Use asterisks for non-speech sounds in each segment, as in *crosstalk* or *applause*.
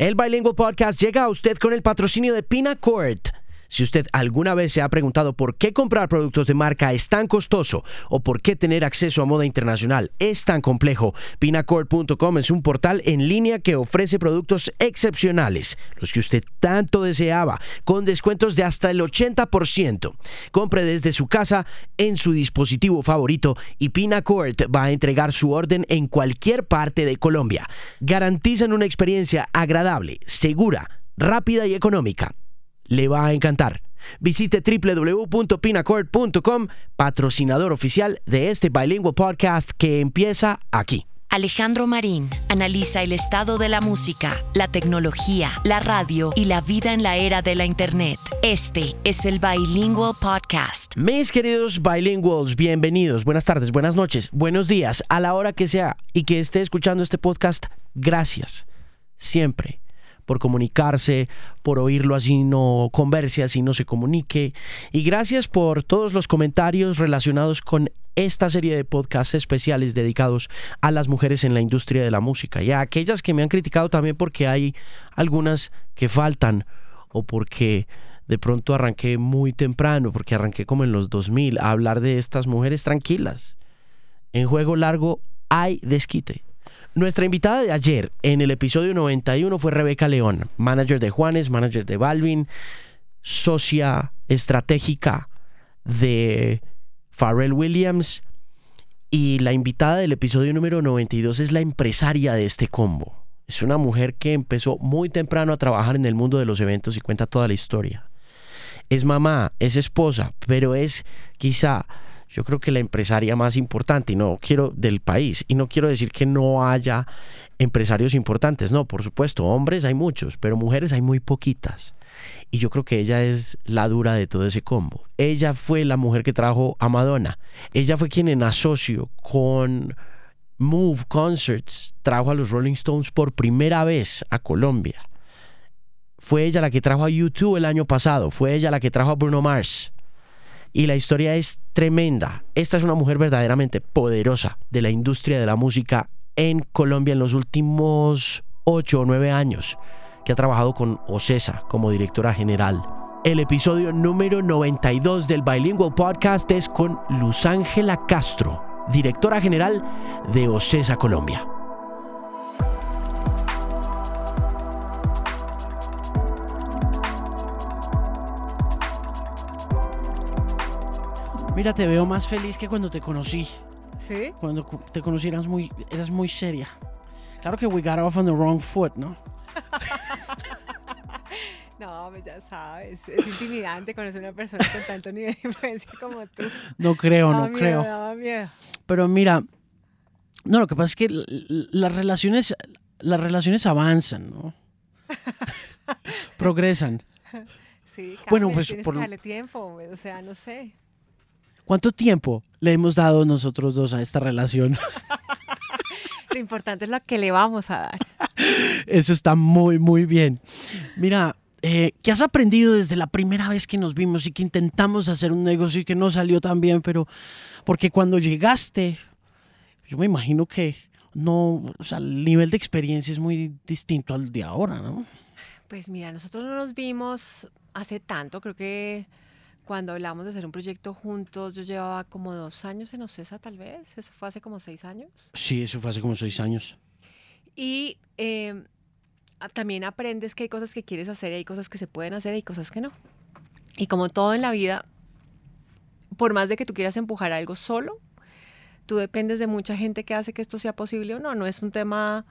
El Bilingual Podcast llega a usted con el patrocinio de Pinacourt. Si usted alguna vez se ha preguntado por qué comprar productos de marca es tan costoso o por qué tener acceso a moda internacional es tan complejo, pinacord.com es un portal en línea que ofrece productos excepcionales, los que usted tanto deseaba, con descuentos de hasta el 80%. Compre desde su casa en su dispositivo favorito y Pinacord va a entregar su orden en cualquier parte de Colombia. Garantizan una experiencia agradable, segura, rápida y económica le va a encantar. Visite www.pinacord.com, patrocinador oficial de este Bilingual Podcast que empieza aquí. Alejandro Marín analiza el estado de la música, la tecnología, la radio y la vida en la era de la Internet. Este es el Bilingual Podcast. Mis queridos bilinguals, bienvenidos. Buenas tardes, buenas noches, buenos días, a la hora que sea y que esté escuchando este podcast. Gracias. Siempre por comunicarse, por oírlo así no converse, así no se comunique. Y gracias por todos los comentarios relacionados con esta serie de podcasts especiales dedicados a las mujeres en la industria de la música y a aquellas que me han criticado también porque hay algunas que faltan o porque de pronto arranqué muy temprano, porque arranqué como en los 2000 a hablar de estas mujeres tranquilas. En juego largo hay desquite. Nuestra invitada de ayer en el episodio 91 fue Rebeca León, manager de Juanes, manager de Balvin, socia estratégica de Pharrell Williams. Y la invitada del episodio número 92 es la empresaria de este combo. Es una mujer que empezó muy temprano a trabajar en el mundo de los eventos y cuenta toda la historia. Es mamá, es esposa, pero es quizá yo creo que la empresaria más importante, y no quiero del país, y no quiero decir que no haya empresarios importantes, no, por supuesto, hombres hay muchos, pero mujeres hay muy poquitas. Y yo creo que ella es la dura de todo ese combo. Ella fue la mujer que trajo a Madonna. Ella fue quien en asocio con Move Concerts trajo a los Rolling Stones por primera vez a Colombia. Fue ella la que trajo a YouTube el año pasado. Fue ella la que trajo a Bruno Mars y la historia es tremenda. Esta es una mujer verdaderamente poderosa de la industria de la música en Colombia en los últimos 8 o 9 años, que ha trabajado con Ocesa como directora general. El episodio número 92 del Bilingual Podcast es con Luz Ángela Castro, directora general de Ocesa Colombia. Mira, te veo más feliz que cuando te conocí. ¿Sí? Cuando te conocí eras muy, eras muy seria. Claro que we got off on the wrong foot, ¿no? *laughs* no, ya sabes. Es intimidante conocer a una persona con tanto nivel de influencia como tú. No creo, no creo. Miedo. Pero mira, no, lo que pasa es que las relaciones, las relaciones avanzan, ¿no? *laughs* Progresan. Sí, bueno, pues tienes por que darle tiempo, o sea, no sé. ¿Cuánto tiempo le hemos dado nosotros dos a esta relación? *laughs* Lo importante es lo que le vamos a dar. Eso está muy, muy bien. Mira, eh, ¿qué has aprendido desde la primera vez que nos vimos y que intentamos hacer un negocio y que no salió tan bien? Pero, porque cuando llegaste, yo me imagino que no, o sea, el nivel de experiencia es muy distinto al de ahora, ¿no? Pues mira, nosotros no nos vimos hace tanto, creo que cuando hablamos de hacer un proyecto juntos, yo llevaba como dos años en Ocesa, tal vez. Eso fue hace como seis años. Sí, eso fue hace como seis años. Y em, también aprendes que hay cosas que quieres hacer hay cosas que se pueden hacer y hay cosas que no. Y como todo en la vida, por más de que tú quieras empujar algo solo, tú dependes de mucha gente que hace que esto sea posible o no. No es un tema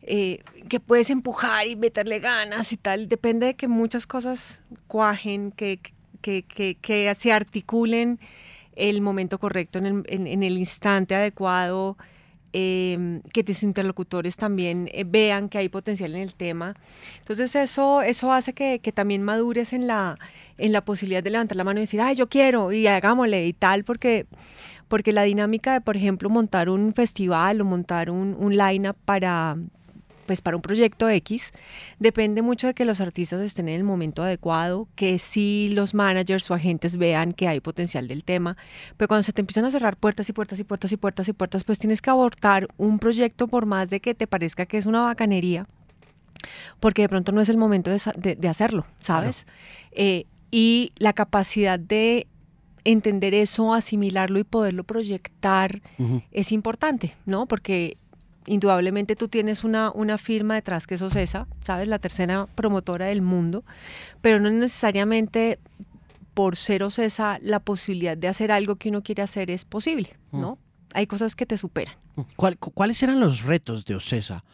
eh, que puedes empujar y meterle ganas y tal. Depende de que muchas cosas cuajen, que, que, que, se articulen el momento correcto, en el, en, el instante adecuado, em, que tus interlocutores también eh, vean que hay potencial en el tema. Entonces eso, eso hace que, que, también madures en la, en la posibilidad de levantar la mano y decir, ay, yo quiero y hagámosle y tal, porque, porque la dinámica de, por ejemplo, montar un festival o montar un, un line-up para, pues para un proyecto X, depende mucho de que los artistas estén en el momento adecuado, que sí los managers o agentes vean que hay potencial del tema, pero cuando se te empiezan a cerrar puertas y puertas y puertas y puertas y puertas, pues tienes que abortar un proyecto por más de que te parezca que es una bacanería porque de pronto no es el momento de, sa- de- de hacerlo, ¿sabes? Eh, y la capacidad de entender eso, asimilarlo y poderlo proyectar es importante, ¿no? Porque indudablemente tú tienes una, una firma detrás que es OCESA, ¿sabes? La tercera promotora del mundo, pero no necesariamente por ser OCESA la posibilidad de hacer algo que uno quiere hacer es posible, ¿no? Hay cosas que te superan. ¿Cuál- cu- ¿Cuáles eran los retos de Ocesa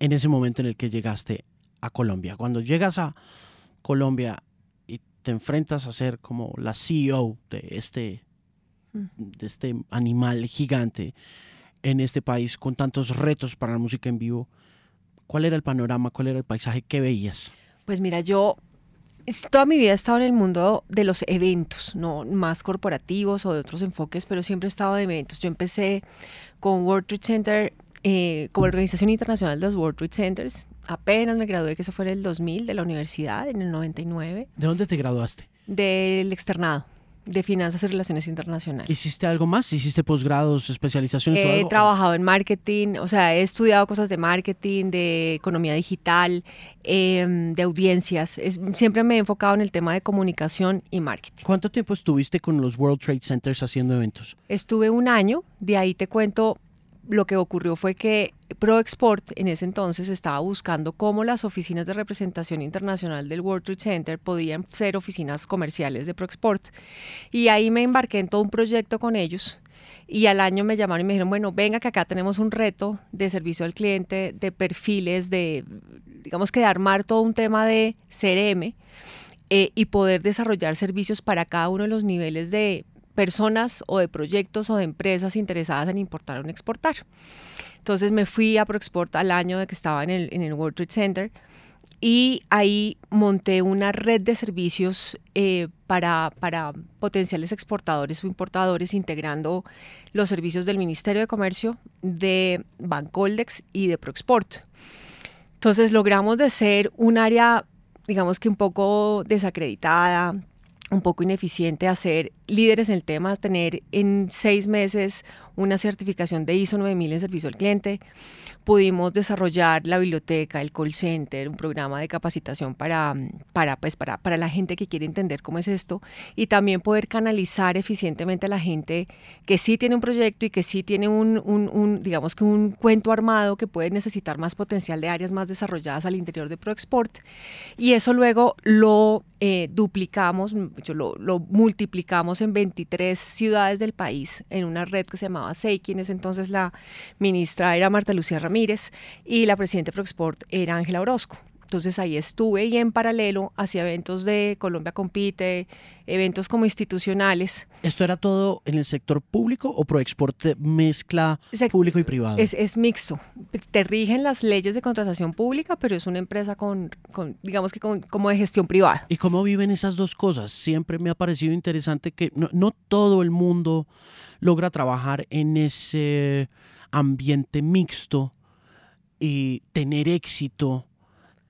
en ese momento en el que llegaste a Colombia? Cuando llegas a Colombia y te enfrentas a ser como la CEO de este, Mm. de este animal gigante en este país con tantos retos para la música en vivo, ¿cuál era el panorama? ¿Cuál era el paisaje que veías? Pues mira, yo toda mi vida he estado en el mundo de los eventos, no más corporativos o de otros enfoques, pero siempre he estado de eventos. Yo empecé con World Trade Center, eh, como Organización Internacional de los World Trade Centers. Apenas me gradué, que eso fue en el 2000 de la universidad, en el 99, ¿De dónde te graduaste? del externado de Finanzas y Relaciones Internacionales. ¿Hiciste algo más? ¿Hiciste posgrados, especializaciones o He algo? trabajado en marketing, o sea, he estudiado cosas de marketing, de economía digital, em, de audiencias. Es- siempre me he enfocado en el tema de comunicación y marketing. ¿Cuánto tiempo estuviste con los World Trade Centers haciendo eventos? Estuve un año, de ahí te cuento, lo que ocurrió fue que ProExport en ese entonces estaba buscando cómo las oficinas de representación internacional del World Trade Center podían ser oficinas comerciales de ProExport. Y ahí me embarqué en todo un proyecto con ellos. Y al año me llamaron y me dijeron, bueno, venga que acá tenemos un reto de servicio al cliente, de perfiles, de, digamos que de armar todo un tema de CRM eh, y poder desarrollar servicios para cada uno de los niveles de personas o de proyectos o de empresas interesadas en importar o exportar. Entonces me fui a ProExport al año de que estaba en el, en el World Trade Center y ahí monté una red de servicios eh, para, para potenciales exportadores o importadores integrando los servicios del Ministerio de Comercio, de Bancoldex y de ProExport. Entonces logramos de ser un área, digamos que un poco desacreditada, un poco ineficiente, a ser líderes en el tema, tener en seis meses una certificación de ISO 9000 en servicio al cliente. Pudimos desarrollar la biblioteca, el call center, un programa de capacitación para, para, pues, para, para la gente que quiere entender cómo es esto y también poder canalizar eficientemente a la gente que sí tiene un proyecto y que sí tiene un, digamos que un cuento armado que puede necesitar más potencial de áreas más desarrolladas al interior de ProExport. Y eso luego lo eh, duplicamos, lo, lo, multiplicamos en 23 ciudades del país en una red que se llamaba Seiki. En ese entonces la ministra era Marta Lucía Ramírez y la presidenta de ProExport era Ángela Orozco. Entonces ahí estuve y en paralelo hacía eventos de Colombia Compite, eventos como institucionales. ¿Esto era todo en el sector público o ProExport mezcla Se- público y privado? Es, es mixto. Te rigen las leyes de contratación pública, pero es una empresa con, con digamos que con- como de gestión privada. ¿Y cómo viven esas dos cosas? Siempre me ha parecido interesante que no, no todo el mundo logra trabajar en ese ambiente mixto y tener éxito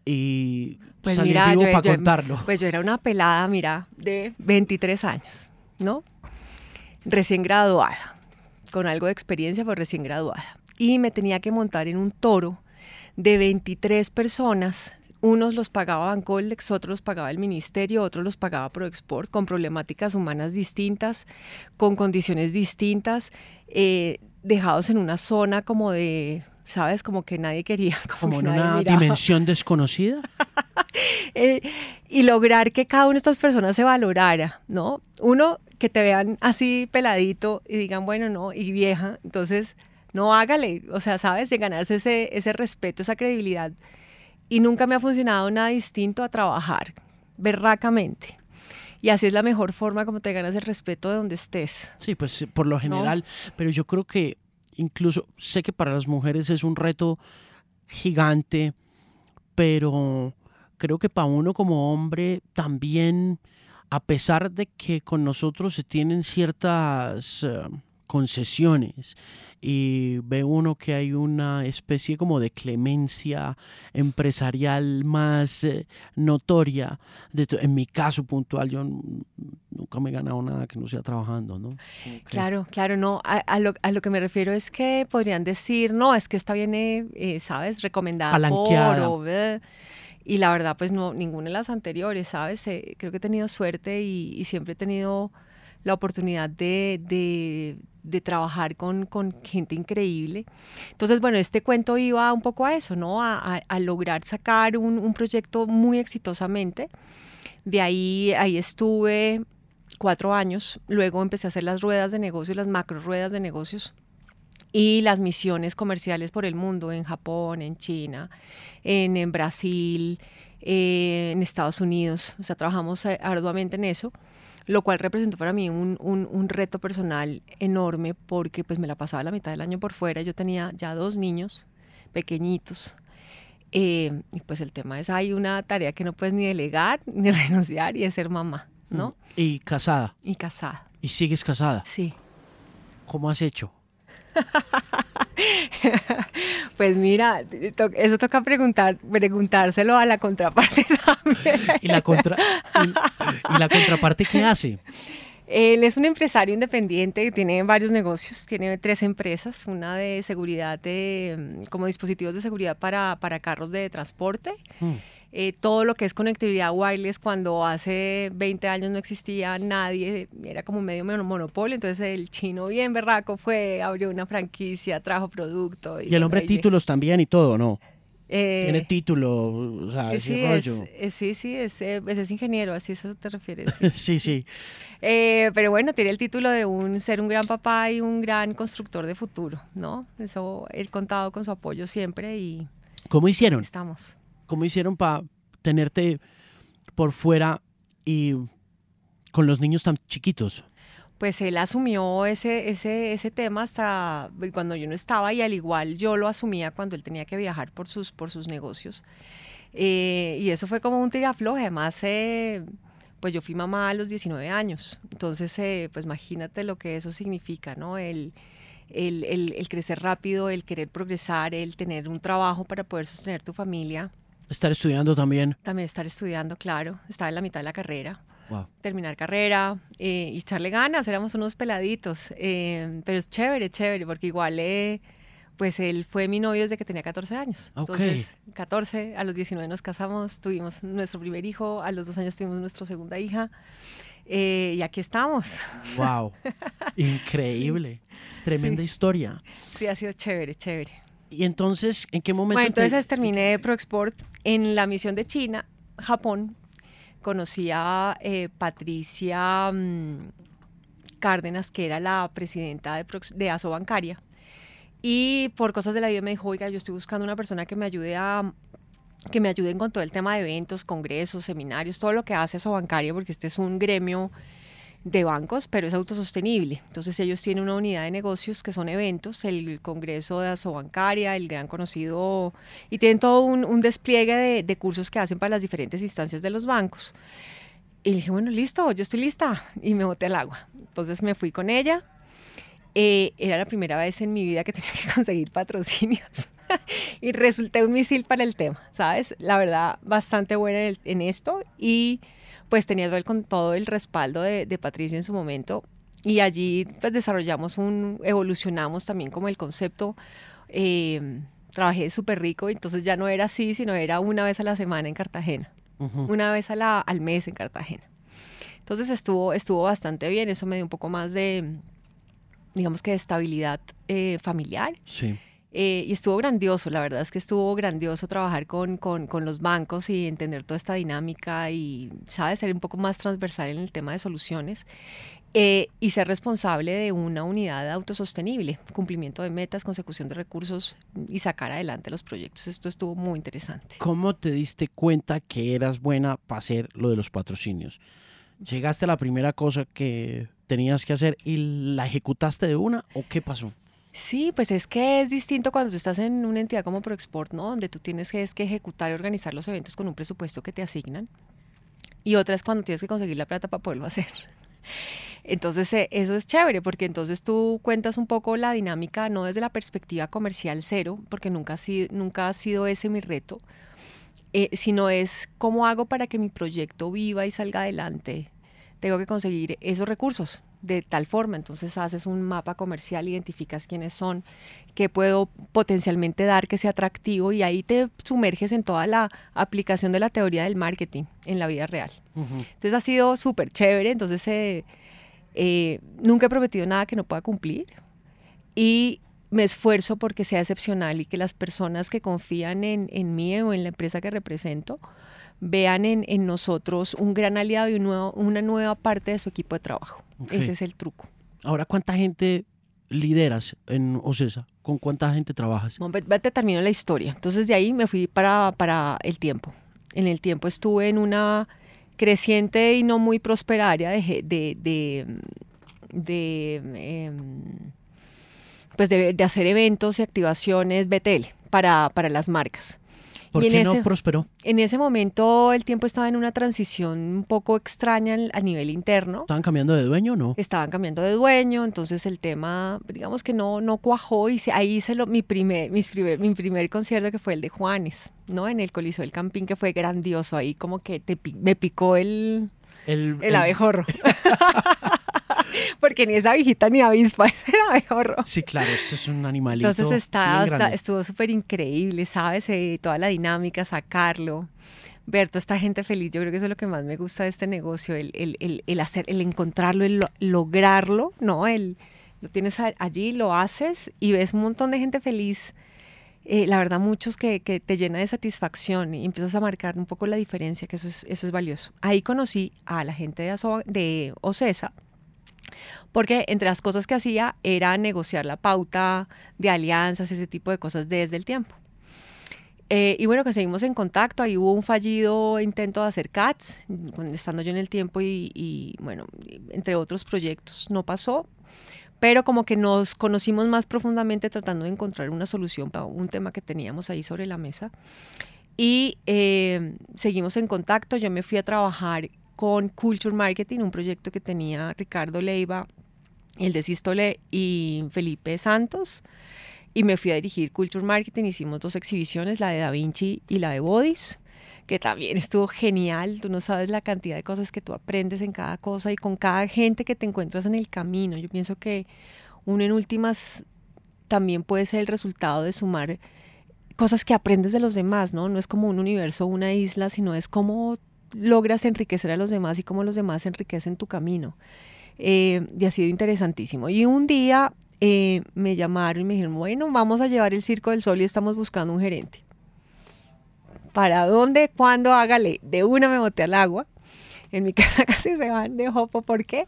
y Pues salir mira, vivo yo- para yo- contarlo. Pues yo era una pelada, mira, de 23 años, ¿no? Recién graduada, con algo de experiencia, pero recién graduada. Y me tenía que montar en un toro de 23 personas. Unos los pagaba Bancoldex, otros los pagaba el ministerio, otros los pagaba ProExport, con problemáticas humanas distintas, con condiciones distintas, eh, dejados en una zona como de, ¿sabes? Como que nadie quería. *laughs* Como en una miraba. dimensión desconocida. *laughs* Eh, y lograr que cada una de estas personas se valorara, ¿no? Uno, que te vean así peladito y digan, bueno, no, y vieja, entonces, no hágale, o sea, ¿sabes? De ganarse ese, ese respeto, esa credibilidad. Y nunca me ha funcionado nada distinto a trabajar berracamente. Y así es la mejor forma como te ganas el respeto de donde estés. Sí, pues por lo general, pero yo creo que incluso sé que para las mujeres es un reto gigante, pero creo que para uno como hombre también, a pesar de que con nosotros se tienen ciertas eh, concesiones y ve uno que hay una especie como de clemencia empresarial más eh, notoria, de en mi caso puntual, yo nunca me he ganado nada que no sea trabajando, ¿no? Claro, claro, no. A, lo, a, lo, que me refiero es que podrían decir, no, es que esta viene, eh, ¿sabes? Recomendada por... y la verdad, pues no, ninguna de las anteriores, ¿sabes? Eh, creo que he tenido suerte y, siempre he tenido la oportunidad de, de, de trabajar con, con, gente increíble. Entonces, bueno, este cuento iba un poco a eso, ¿no? A, a, lograr sacar un, un proyecto muy exitosamente. De ahí, ahí estuve cuatro años. Luego empecé a hacer las ruedas de negocios, las macro ruedas de negocios y las misiones comerciales por el mundo, en Japón, en China, en, en Brasil, eh, en Estados Unidos. O sea, trabajamos eh, arduamente en eso, lo cual representó para mí un, un, un, reto personal enorme porque pues me la pasaba la mitad del año por fuera. Yo tenía ya dos niños pequeñitos. Eh, y pues el tema es, hay una tarea que no puedes ni delegar *laughs* ni renunciar y es ser mamá. ¿no? Mm. Y casada. Y casada. ¿Y sigues casada? Sí. ¿Cómo has hecho? *laughs* *laughs* pues mira, eso toca preguntar, preguntárselo a la contraparte *laughs* también. ¿Y la, contra, y, la contraparte qué hace? Él es un empresario independiente, tiene varios negocios, tiene tres empresas, una de seguridad, de, mm, como dispositivos de seguridad para, para carros de transporte. Mm. Eh, todo lo que es conectividad wireless, cuando hace 20 años no existía nadie, era como medio monopolio, entonces el chino bien berraco fue, abrió una franquicia, trajo producto. Y, el hombre títulos también y todo, ¿no? Eh, Tiene título, o sea, sí, sí, rollo. Es, sí, sí, es, es, ingeniero, así eso te refieres. *laughs* Sí, sí. Eh, pero bueno, tiene el título de un ser un gran papá y un gran constructor de futuro, ¿no? Eso él contado con su apoyo siempre y... ¿Cómo hicieron? Estamos. ¿Cómo hicieron para tenerte por fuera y con los niños tan chiquitos? Pues él asumió ese, ese, ese tema hasta cuando yo no estaba y al igual yo lo asumía cuando él tenía que viajar por sus, por sus negocios. Eh, y eso fue como un tirafloje. Además, eh, pues yo fui mamá a los 19 años. Entonces, eh, pues imagínate lo que eso significa, ¿no? El, el, el, el, crecer rápido, el querer progresar, el tener un trabajo para poder sostener tu familia Estar estudiando también. También estar estudiando, claro. Estaba en la mitad de la carrera. Terminar carrera eh, y echarle ganas, éramos unos peladitos. Eh, pero es chévere, chévere, porque igual, eh, pues él fue mi novio desde que tenía 14 años. Entonces, 14, a los 19 nos casamos, tuvimos nuestro primer hijo, a los dos años tuvimos nuestra segunda hija. y aquí estamos. ¡Wow! *laughs* Increíble. Tremenda historia. Sí, ha sido chévere, chévere. Y entonces, ¿en qué momento? Bueno, entonces terminé ProExport en la misión de China, Japón. Conocí a eh, Patricia mm, Cárdenas, que era la presidenta de, de ASO Bancaria. Y por cosas de la vida me dijo, oiga, yo estoy buscando una persona que me ayude a que me ayuden con todo el tema de eventos, congresos, seminarios, todo lo que hace ASO Bancaria, porque este es un gremio de bancos, pero es autosostenible. Entonces ellos tienen una unidad de negocios que son eventos, el Congreso de Asobancaria, el gran conocido, y tienen todo un, despliegue de, cursos que hacen para las diferentes instancias de los bancos. Y dije, bueno, listo, yo estoy lista. Y me boté al agua. Entonces me fui con ella. Eh, era la primera vez en mi vida que *laughs* tenía que conseguir patrocinios. *laughs* y resulté un misil para el tema, ¿sabes? La verdad, bastante buena en, en esto. Y pues teniendo el, con todo el respaldo de, Patricia en su momento. Y allí pues desarrollamos un, evolucionamos también como el concepto. Eh, trabajé súper rico, entonces ya no era así, sino era una vez a la semana en Cartagena, una vez a la, al mes en Cartagena. Entonces estuvo, estuvo bastante bien, eso me dio un poco más de, digamos que de estabilidad eh, familiar. Sí. Eh, y estuvo grandioso, la verdad es que estuvo grandioso trabajar con, con, los bancos y entender toda esta dinámica y, ¿sabes?, ser un poco más transversal en el tema de soluciones. Eh, y ser responsable de una unidad autosostenible, cumplimiento de metas, consecución de recursos y sacar adelante los proyectos. Esto estuvo muy interesante. ¿Cómo te diste cuenta que eras buena para hacer lo de los patrocinios? ¿Llegaste a la primera cosa que tenías que hacer y la ejecutaste de una o qué pasó? Sí, pues es que es distinto cuando tú estás en una entidad como ProExport, ¿no? Donde tú tienes que, es que ejecutar y organizar los eventos con un presupuesto que te asignan. Y otra es cuando tienes que conseguir la plata para poderlo *laughs* hacer. Entonces, eh, eso es chévere, porque entonces tú cuentas un poco la dinámica, no desde la perspectiva comercial cero, porque nunca ha sido, nunca ha sido ese mi reto, eh, sino es cómo hago para que mi proyecto viva y salga adelante tengo que conseguir esos recursos de tal forma. Entonces haces un mapa comercial, identificas quiénes son, qué puedo potencialmente dar que sea atractivo y ahí te sumerges en toda la aplicación de la teoría del marketing en la vida real. Entonces ha sido súper chévere. Entonces eh, eh, nunca he prometido nada que no pueda cumplir y me esfuerzo porque sea excepcional y que las personas que confían en, en mí o en la empresa que represento vean en, en nosotros un gran aliado y un nuevo, una nueva parte de su equipo de trabajo. Ese es el truco. Ahora, ¿cuánta gente lideras en OCESA? ¿Con cuánta gente trabajas? Bueno, te termino la historia. Entonces de ahí me fui para, para el tiempo. En el tiempo estuve en una creciente y no muy próspera área de, de, de, de em, pues de, hacer eventos y activaciones BTL para, para las marcas. ¿Por y qué en no ese, prosperó? En ese momento el tiempo estaba en una transición un poco extraña a nivel interno. ¿Estaban cambiando de dueño o no? Estaban cambiando de dueño, entonces el tema, digamos que no, no cuajó y ahí hice lo, mi, primer, mis primer, mi primer concierto que fue el de Juanes, ¿no? En el Coliseo del Campín, que fue grandioso. Ahí como que te, me picó el, el, el abejorro. *laughs* *laughs* *laughs* Porque ni esa viejita ni avispa, *laughs* era abejorro. Sí, claro, eso es un animalito. Entonces está, grande. estuvo súper increíble, ¿sabes? Eh, toda la dinámica, sacarlo, ver toda esta gente feliz. Yo creo que eso es lo que más me gusta de este negocio, el, el, el, el hacer, el encontrarlo, el lo- lograrlo, ¿no? El, lo tienes allí, lo haces y ves un montón de gente feliz. eh, la verdad, muchos que, que te llena de satisfacción y empiezas a marcar un poco la diferencia, que eso es, eso es valioso. Ahí conocí a la gente de, Aso- de OCESA, porque entre las cosas que hacía era negociar la pauta de alianzas, ese tipo de cosas desde el tiempo. Eh, y bueno, que seguimos en contacto, ahí hubo un fallido intento de hacer CATS, estando yo en el tiempo y, y, bueno, entre otros proyectos, no pasó, pero como que nos conocimos más profundamente tratando de encontrar una solución para un tema que teníamos ahí sobre la mesa. Y eh, seguimos en contacto, yo me fui a trabajar con Culture Marketing, un proyecto que tenía Ricardo Leiva, el de Sístole y Felipe Santos. Y me fui a dirigir Culture Marketing, hicimos dos exhibiciones, la de Da Vinci y la de Bodies, que también estuvo genial. Tú no sabes la cantidad de cosas que tú aprendes en cada cosa y con cada gente que te encuentras en el camino. Yo pienso que uno en últimas también puede ser el resultado de sumar cosas que aprendes de los demás, ¿no? No es como un universo, una isla, sino es cómo logras enriquecer a los demás y cómo los demás enriquecen tu camino. Eh, y ha sido interesantísimo. Y un día eh, me llamaron y me dijeron, bueno, vamos a llevar el Circo del Sol y estamos buscando un gerente. ¿Para dónde? ¿Cuándo? Hágale. De una me boté al agua. En mi *laughs* casa casi se van de hopo. ¿Por qué?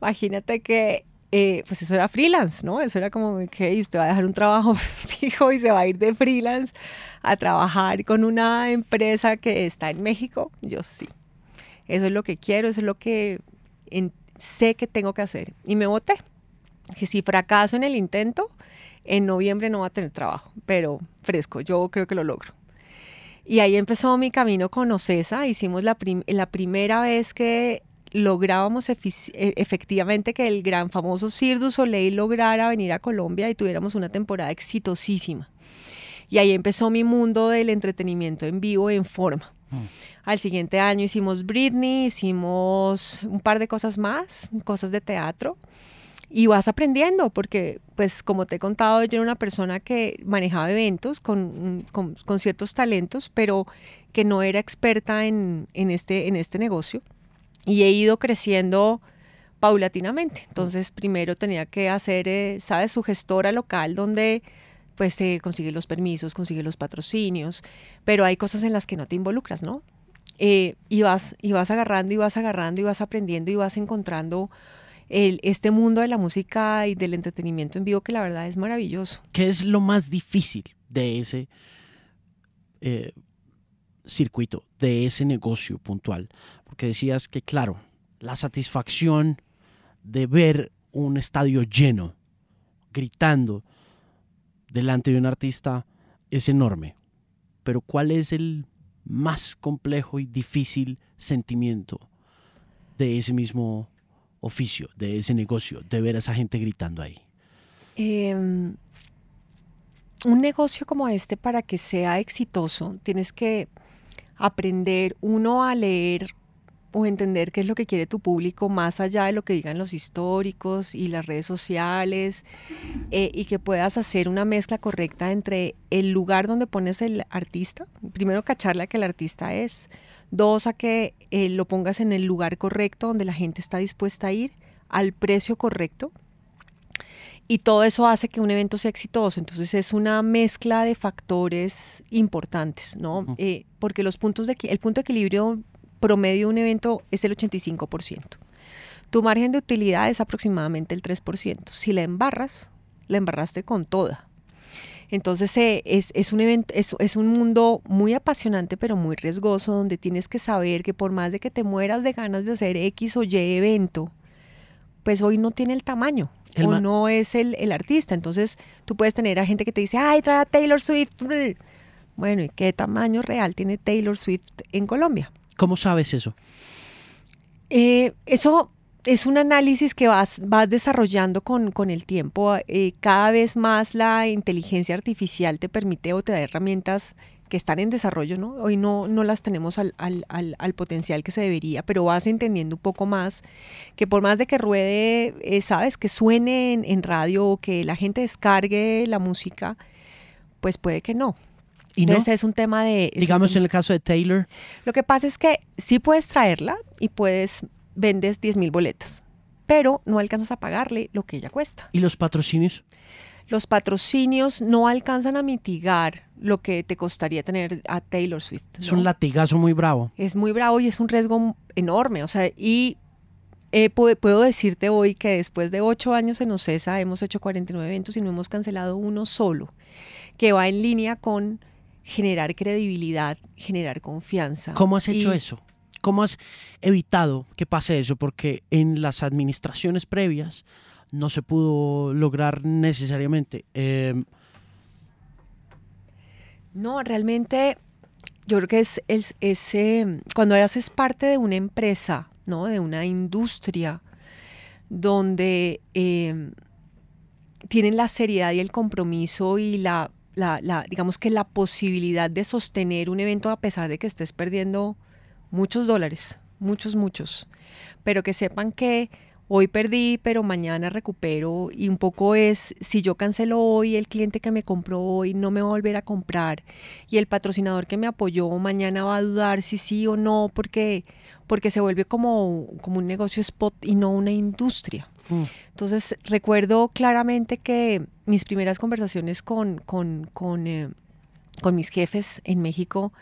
Imagínate que eh, pues eso era freelance, ¿no? Eso era como que usted va a dejar un trabajo *laughs* fijo y se va a ir de freelance a trabajar con una empresa que está en México. Yo sí. Eso es lo que quiero, eso es lo que sé que tengo que hacer. Y me voté. Que si fracaso en el intento, en noviembre no va a tener trabajo, pero fresco, yo creo que lo logro. Y ahí empezó mi camino con Ocesa. Hicimos la, la primera vez que lográbamos e- efectivamente que el gran famoso Cirque du Soleil lograra venir a Colombia y tuviéramos una temporada exitosísima. Y ahí empezó mi mundo del entretenimiento en vivo en forma. Al siguiente año hicimos Britney, hicimos un par de cosas más, cosas de teatro. Y vas aprendiendo, porque, pues, como te he contado, yo era una persona que manejaba eventos con, con- con ciertos talentos, pero que no era experta en, en este, en este negocio. Y he ido creciendo paulatinamente. Entonces, primero tenía que hacer, eh, ¿sabes?, su gestora local, donde pues se consigue los permisos, consigue los patrocinios, pero hay cosas en las que no te involucras, ¿no? Eh, y, vas, y vas agarrando y vas agarrando y vas aprendiendo y vas encontrando el, este mundo de la música y del entretenimiento en vivo que la verdad es maravilloso. ¿Qué es lo más difícil de ese eh, circuito, de ese negocio puntual? Porque decías que, claro, la satisfacción de ver un estadio lleno, gritando delante de un artista, es enorme. Pero ¿cuál es el más complejo y difícil sentimiento de ese mismo oficio, de ese negocio, de ver a esa gente gritando ahí? Eh, un negocio como este, para que sea exitoso, tienes que aprender, uno, a leer o entender qué es lo que quiere tu público más allá de lo que digan los históricos y las redes sociales eh, y que puedas hacer una mezcla correcta entre el lugar donde pones el artista, primero cacharle a que el artista es, dos a que eh, lo pongas en el lugar correcto donde la gente está dispuesta a ir, al precio correcto, y todo eso hace que un evento sea exitoso. Entonces es una mezcla de factores importantes, ¿no? Eh, porque los puntos de, el punto de equilibrio promedio de un evento es el 85%. Tu margen de utilidad es aproximadamente el 3%. Si la embarras, la embarraste con toda. Entonces eh, es, un evento, es, es, un mundo muy apasionante pero muy riesgoso donde tienes que saber que por más de que te mueras de ganas de hacer X o Y evento, pues hoy no tiene el tamaño o no es el, el, artista. Entonces tú puedes tener a gente que te dice, ay, trae a Taylor Swift. Bueno, ¿y qué tamaño real tiene Taylor Swift en Colombia? ¿Cómo sabes eso? Eh, eso es un análisis que vas, vas desarrollando con, con el tiempo. Eh, cada vez más la inteligencia artificial te permite o te da herramientas que están en desarrollo, ¿no? Hoy no, no las tenemos al, al, al, potencial que se debería, pero vas entendiendo un poco más que por más de que ruede, eh, sabes, que suene en, radio o que la gente descargue la música, pues puede que no. ¿Y Entonces es un tema de... Digamos en el caso de Taylor. Lo que pasa es que sí puedes traerla y puedes, vendes 10 mil boletas, pero no alcanzas a pagarle lo que ella cuesta. ¿Y los patrocinios? los patrocinios no alcanzan a mitigar lo que te costaría tener a Taylor Swift. Es un latigazo muy bravo. Es muy bravo y es un riesgo enorme. O sea, y eh, puedo, decirte hoy que después de ocho años en OCESA hemos hecho 49 eventos y no hemos cancelado uno solo, que va en línea con generar credibilidad, generar confianza. ¿Cómo has hecho eso? ¿Cómo has evitado que pase eso? Porque en las administraciones previas no se pudo lograr necesariamente. Em, no, realmente yo creo que es, es, em, cuando haces parte de una empresa, ¿no? de una industria donde em, tienen la seriedad y el compromiso y la, la, digamos que la posibilidad de sostener un evento a pesar de que estés perdiendo muchos dólares, muchos, muchos, pero que sepan que hoy perdí, pero mañana recupero. Y un poco es, si yo cancelo hoy, el cliente que me compró hoy no me va a volver a comprar. Y el patrocinador que me apoyó mañana va a dudar si sí o no, porque, porque se vuelve como, como un negocio spot y no una industria. Mm. Entonces recuerdo claramente que mis primeras conversaciones con, con, con, eh, con mis jefes en México,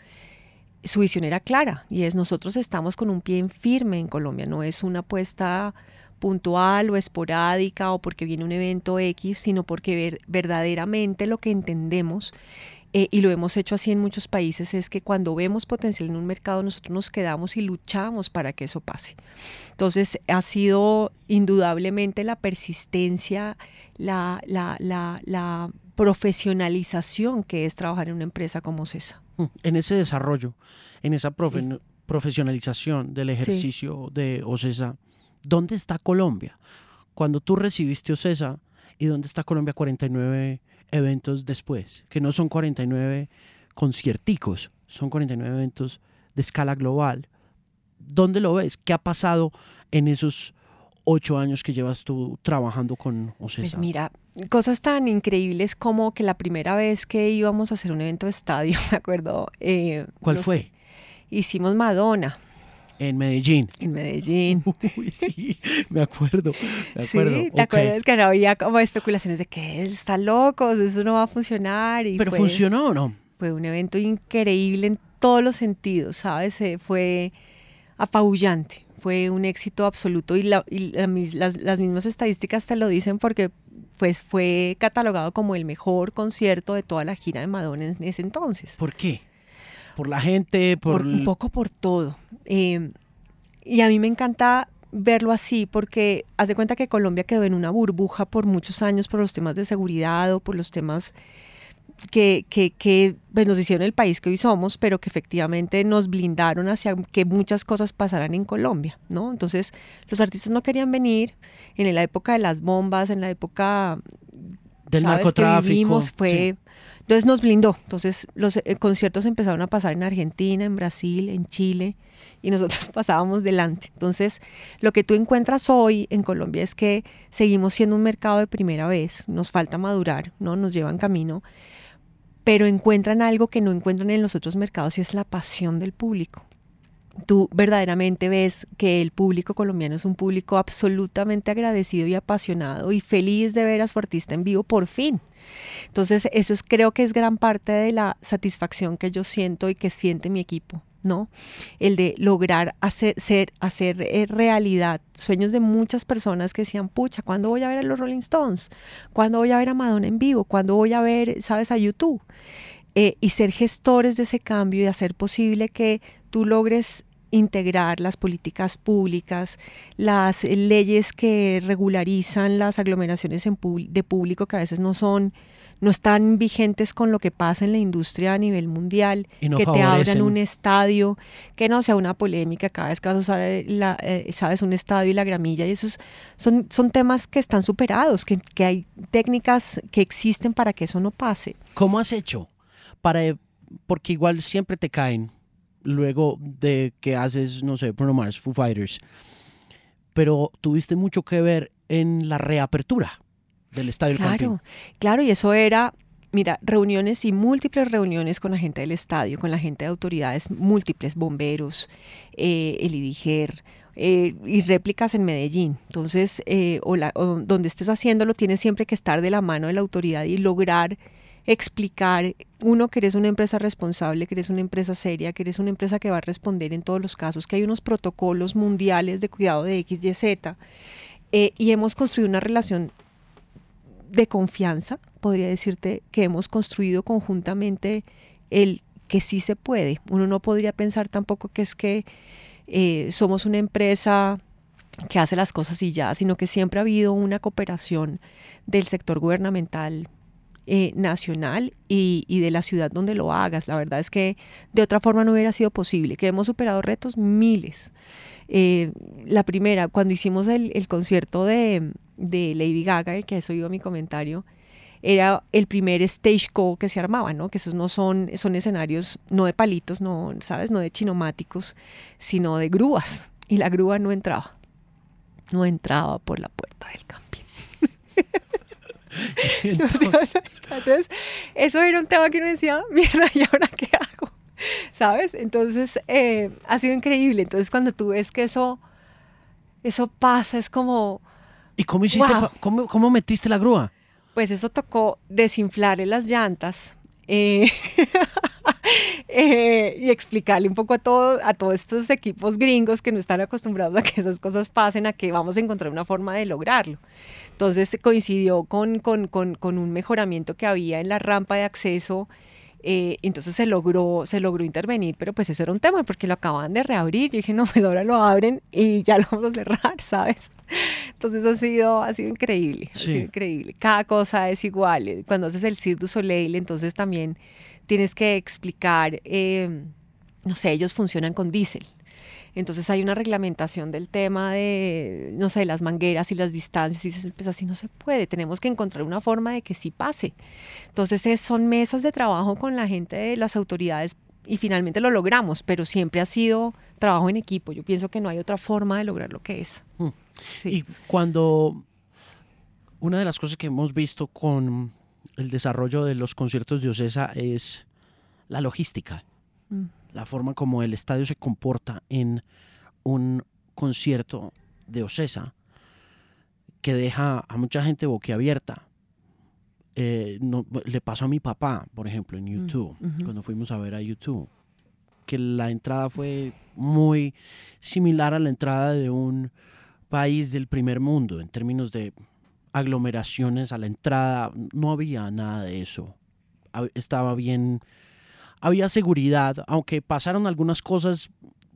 su visión era clara y es nosotros estamos con un pie firme en Colombia, no es una apuesta puntual o esporádica o porque viene un evento X, sino porque verdaderamente lo que entendemos eh, y lo hemos hecho así en muchos países, es que cuando vemos potencial en un mercado, nosotros nos quedamos y luchamos para que eso pase. Entonces, ha sido indudablemente la persistencia, la, la, la, la profesionalización que es trabajar en una empresa como CESA. Mm, en ese desarrollo, en esa profesionalización del ejercicio de OCESA, ¿dónde está Colombia? Cuando tú recibiste OCESA y dónde está Colombia 49 eventos después, que no son 49 concierticos, son 49 eventos de escala global. ¿Dónde lo ves? ¿Qué ha pasado en esos ocho años que llevas tú trabajando con OCESA? Pues mira, cosas tan increíbles como que la primera vez que íbamos a hacer un evento de estadio, *laughs* me acuerdo. Eh, ¿Cuál fue? Hicimos Madonna. En Medellín. En Medellín. *laughs* Uy, sí, me acuerdo. Me acuerdo. Sí, ¿te acuerdas que no había como especulaciones de que está loco, eso no va a funcionar? Y ¿Pero funcionó o no? Fue un evento increíble en todos los sentidos, ¿sabes? Eh, fue apabullante, fue un éxito absoluto y, las, las, mismas estadísticas te lo dicen porque pues fue catalogado como el mejor concierto de toda la gira de Madonna en ese entonces. ¿Por qué? Por la gente, por... un poco por todo. Em, y a mí me encanta verlo así porque haz de cuenta que Colombia quedó en una burbuja por muchos años por los temas de seguridad o por los temas que, que, que pues, nos hicieron el país que hoy somos, pero que efectivamente nos blindaron hacia que muchas cosas pasaran en Colombia, ¿no? Entonces los artistas no querían venir en la época de las bombas, en la época del narcotráfico. fue Entonces nos blindó. Entonces los eh, conciertos empezaron a pasar en Argentina, en Brasil, en Chile, y nosotros *laughs* pasábamos delante. Entonces, lo que tú encuentras hoy en Colombia es que seguimos siendo un mercado de primera vez, nos falta madurar, ¿no? Nos llevan camino, pero encuentran algo que no encuentran en los otros mercados y es la pasión del público. Tú verdaderamente ves que el público colombiano es un público absolutamente agradecido y apasionado y feliz de ver a su artista en vivo por fin. Entonces, eso es, creo que es gran parte de la satisfacción que yo siento y que siente mi equipo. ¿no? El de lograr hacer, ser, hacer eh, realidad sueños de muchas personas que decían, pucha, ¿cuándo voy a ver a los Rolling Stones? ¿Cuándo voy a ver a Madonna en vivo? ¿Cuándo voy a ver, sabes, a YouTube? Eh, y ser gestores de ese cambio y hacer posible que tú logres integrar las políticas públicas, las leyes que regularizan las aglomeraciones de público que a veces no son no están vigentes con lo que pasa en la industria a nivel mundial, que te abran un estadio, que no sea una polémica cada vez que eh, la, eh, sabes, un estadio y la gramilla, y esos son, son temas que están superados, que, que hay técnicas que existen para que eso no pase. ¿Cómo has hecho? Para, porque igual siempre te caen luego de que haces, no sé, Bruno Mars, Foo Fighters, pero tuviste mucho que ver en la reapertura del Estadio Claro, claro, y eso era, mira, reuniones y múltiples reuniones con la gente del estadio, con la gente de autoridades múltiples, bomberos, eh, el IDIGER, eh, y réplicas en Medellín. Entonces, eh, o, donde estés haciéndolo, tienes siempre que estar de la mano de la autoridad y lograr explicar, uno, que eres una empresa responsable, que eres una empresa seria, que eres una empresa que va a responder en todos los casos, que hay unos protocolos mundiales de cuidado de X, Y, Z. y hemos construido una relación de confianza, podría decirte, que hemos construido conjuntamente el que sí se puede. Uno no podría pensar tampoco que es que eh, somos una empresa que hace las cosas y ya, sino que siempre ha habido una cooperación del sector gubernamental eh, nacional y, de la ciudad donde lo hagas. La verdad es que de otra forma no hubiera sido posible, que hemos superado retos miles. Eh, la primera, cuando hicimos el, concierto de, Lady Gaga, que eso iba mi comentario, era el primer stage go que se armaba, ¿no? Que esos no son, son escenarios no de palitos, no, ¿sabes? No de chinomáticos, sino de grúas. Y la grúa no entraba. No entraba por la puerta del camping. *laughs* *laughs* Entonces, eso era un tema que uno decía, mierda, ¿y ahora qué hago? ¿sabes? Entonces, eh, ha sido increíble. Entonces, cuando tú ves que eso, eso pasa, es como... ¿Y cómo hiciste, cómo, metiste la grúa? Pues eso tocó desinflarle las llantas. Eh, *laughs* eh, y explicarle un poco a, todo, a todos estos equipos gringos que no están acostumbrados a que esas cosas pasen, a que vamos a encontrar una forma de lograrlo. Entonces coincidió con, con, con, con un mejoramiento que había en la rampa de acceso eh, entonces se logró, se logró intervenir, pero pues eso era un tema porque lo acaban de reabrir. Yo dije, no, pues ahora lo abren y ya lo vamos a cerrar, *laughs* ¿sabes? Entonces ha sido, ha sido increíble, ha sido increíble. Cada cosa es igual. Cuando haces el Cirque du Soleil, entonces también tienes que explicar, eh, no sé, ellos funcionan con diésel. Entonces hay una reglamentación del tema de, no sé, las mangueras y las distancias y pues así no se puede, tenemos que encontrar una forma de que sí pase. Entonces son mesas de trabajo con la gente de las autoridades y finalmente lo logramos, pero siempre ha sido trabajo en equipo. Yo pienso que no hay otra forma de lograr lo que es. Mm. Y cuando una de las cosas que hemos visto con el desarrollo de los conciertos de Ocesa es la logística. Mm la forma como el estadio se comporta en un concierto de Ocesa que deja a mucha gente boquiabierta. Eh, le pasó a mi papá, por ejemplo, en mm, YouTube, cuando fuimos a ver a YouTube, que la entrada fue muy similar a la entrada de un país del primer mundo en términos de aglomeraciones a la entrada. No había nada de eso. Estaba bien había seguridad, aunque pasaron algunas cosas,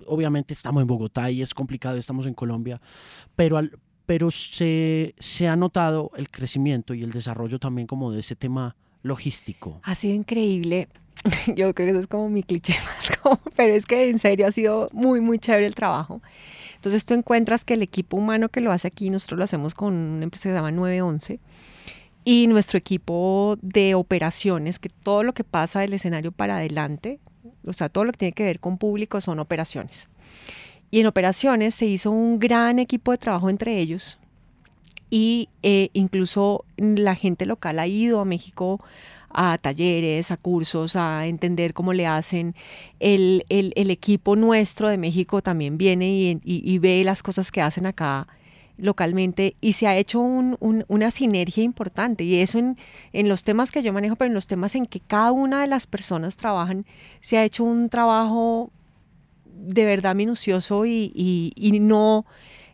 obviamente estamos en Bogotá y es complicado, estamos en Colombia, pero, pero se, se ha notado el crecimiento y el desarrollo también como de ese tema logístico. Ha sido increíble. *laughs* Yo creo que eso es como mi cliché *laughs* más, pero es que en serio ha sido muy, muy chévere el trabajo. Entonces tú encuentras que el equipo humano que lo hace aquí, nosotros lo hacemos con una empresa que se llama 911, y nuestro equipo de operaciones, que todo lo que pasa del escenario para adelante, o sea, todo lo que tiene que ver con público son operaciones. Y en operaciones se hizo un gran equipo de trabajo entre ellos y eh, incluso la gente local ha ido a México a talleres, a cursos, a entender cómo le hacen. El, equipo nuestro de México también viene y, ve las cosas que hacen acá localmente y se ha hecho una sinergia importante y eso en, los temas que yo manejo, pero en los temas en que cada una de las personas trabajan, se ha hecho un trabajo de verdad minucioso y, no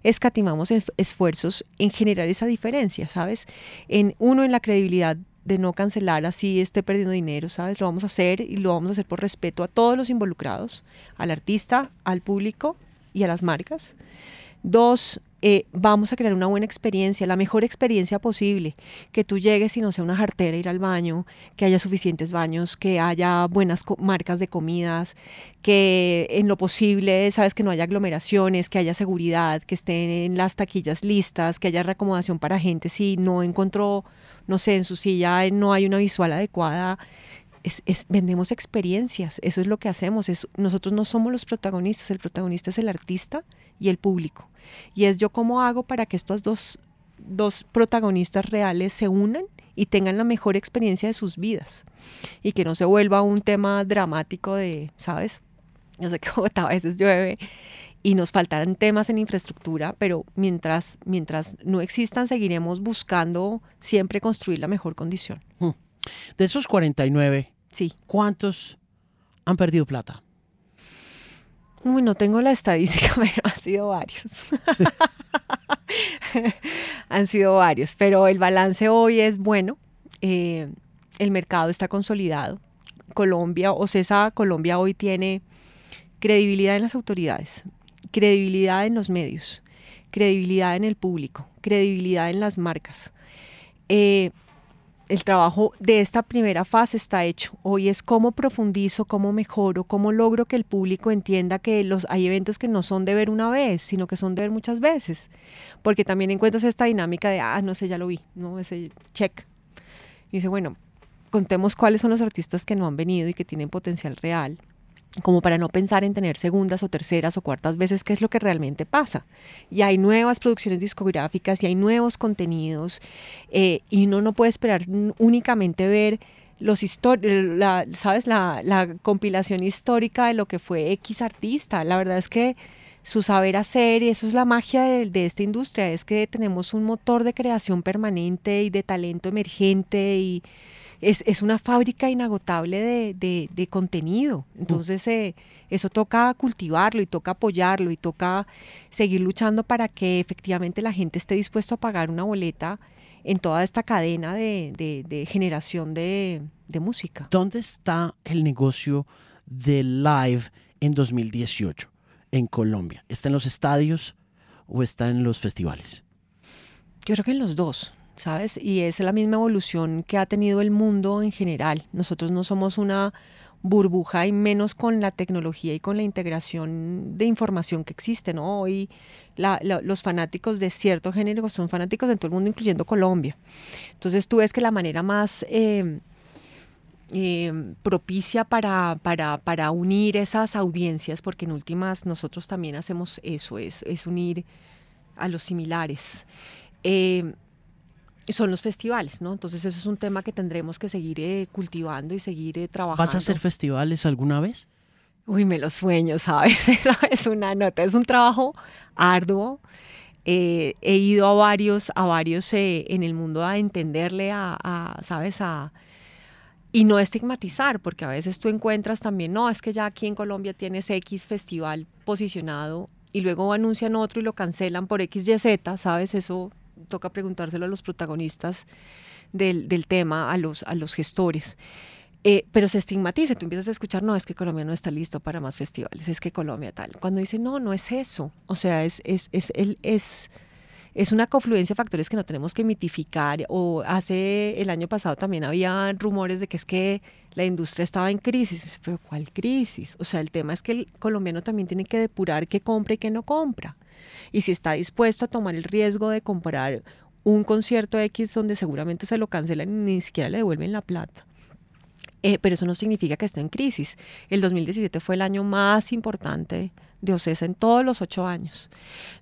escatimamos esfuerzos en generar esa diferencia, ¿sabes? En uno, en la credibilidad de no cancelar así esté perdiendo dinero, ¿sabes? Lo vamos a hacer y lo vamos a hacer por respeto a todos los involucrados, al artista, al público y a las marcas. Dos, eh, vamos a crear una buena experiencia, la mejor experiencia posible, que tú llegues y no sea una jartera ir al baño, que haya suficientes baños, que haya buenas marcas de comidas, que en lo posible, sabes, que no haya aglomeraciones, que haya seguridad, que estén las taquillas listas, que haya reacomodación para gente si no encontró, no sé, en su silla no hay una visual adecuada. Es, vendemos experiencias, eso es lo que hacemos, nosotros no somos los protagonistas, el protagonista es el artista y el público. Y es yo cómo hago para que estos dos, dos protagonistas reales se unan y tengan la mejor experiencia de sus vidas. Y que no se vuelva un tema dramático de, ¿sabes? Yo sé que a veces llueve y nos faltarán temas en infraestructura, pero mientras, mientras no existan, seguiremos buscando siempre construir la mejor condición. Hmm. De esos 49, sí. ¿cuántos han perdido plata? No tengo la estadística, *laughs* pero han sido varios. *laughs* han sido varios, pero el balance hoy es bueno. Eh, el mercado está consolidado. Colombia, o CESA Colombia hoy tiene credibilidad en las autoridades, credibilidad en los medios, credibilidad en el público, credibilidad en las marcas. Eh, el trabajo de esta primera fase está hecho. Hoy es cómo profundizo, cómo mejoro, cómo logro que el público entienda que los, hay eventos que no son de ver una vez, sino que son de ver muchas veces. Porque también encuentras esta dinámica de, ah, no sé, ya lo vi, ¿no? Ese check. Y dice, bueno, contemos cuáles son los artistas que no han venido y que tienen potencial real como para no pensar en tener segundas o terceras o cuartas veces, qué es lo que realmente pasa. Y hay nuevas producciones discográficas y hay nuevos contenidos eh, y uno no puede esperar únicamente ver los la, ¿sabes? La, la, compilación histórica de lo que fue X artista. La verdad es que su saber hacer, y eso es la magia de, de esta industria, es que tenemos un motor de creación permanente y de talento emergente y es, una fábrica inagotable de, contenido. Entonces, eh, eso toca cultivarlo y toca apoyarlo y toca seguir luchando para que efectivamente la gente esté dispuesto a pagar una boleta en toda esta cadena de, generación de, música. ¿Dónde está el negocio de live en 2018 en Colombia? ¿Está en los estadios o está en los festivales? Yo creo que en los dos. ¿Sabes? Y es la misma evolución que ha tenido el mundo en general. Nosotros no somos una burbuja y menos con la tecnología y con la integración de información que existe, ¿no? Hoy los fanáticos de cierto género son fanáticos de todo el mundo, incluyendo Colombia. Entonces tú ves que la manera más em, em, propicia para, unir esas audiencias, porque en últimas nosotros también hacemos eso, es, es unir a los similares. Em, son los festivales, ¿no? Entonces eso es un tema que tendremos que seguir eh, cultivando y seguir eh, trabajando. ¿Vas a hacer festivales alguna vez? Uy, me lo sueño, ¿sabes? *laughs* Eso es una nota, es un trabajo arduo. Eh, he ido a varios, a varios en el mundo a entenderle, a, ¿sabes? A, y no estigmatizar, porque a veces tú encuentras también, no, es que ya aquí en Colombia tienes X festival posicionado y luego anuncian otro y lo cancelan por X, Y, Z, ¿sabes? Eso toca preguntárselo a los protagonistas del, tema, a los, a los gestores. Eh, pero se estigmatiza, tú empiezas a escuchar, no, es que Colombia no está listo para más festivales, es que Colombia tal. Cuando dice, no, no es eso. O sea, es, es, es, es, es una confluencia de factores que no tenemos que mitificar. O hace el año pasado también había rumores de que es que la industria estaba en crisis. Pero ¿cuál crisis? O sea, el tema es que el colombiano también tiene que depurar qué compra y qué no compra y si está dispuesto a tomar el riesgo de comprar un concierto X donde seguramente se lo cancelan y ni siquiera le devuelven la plata. Eh, pero eso no significa que esté en crisis. El 2017 fue el año más importante de OCESA en todos los ocho años,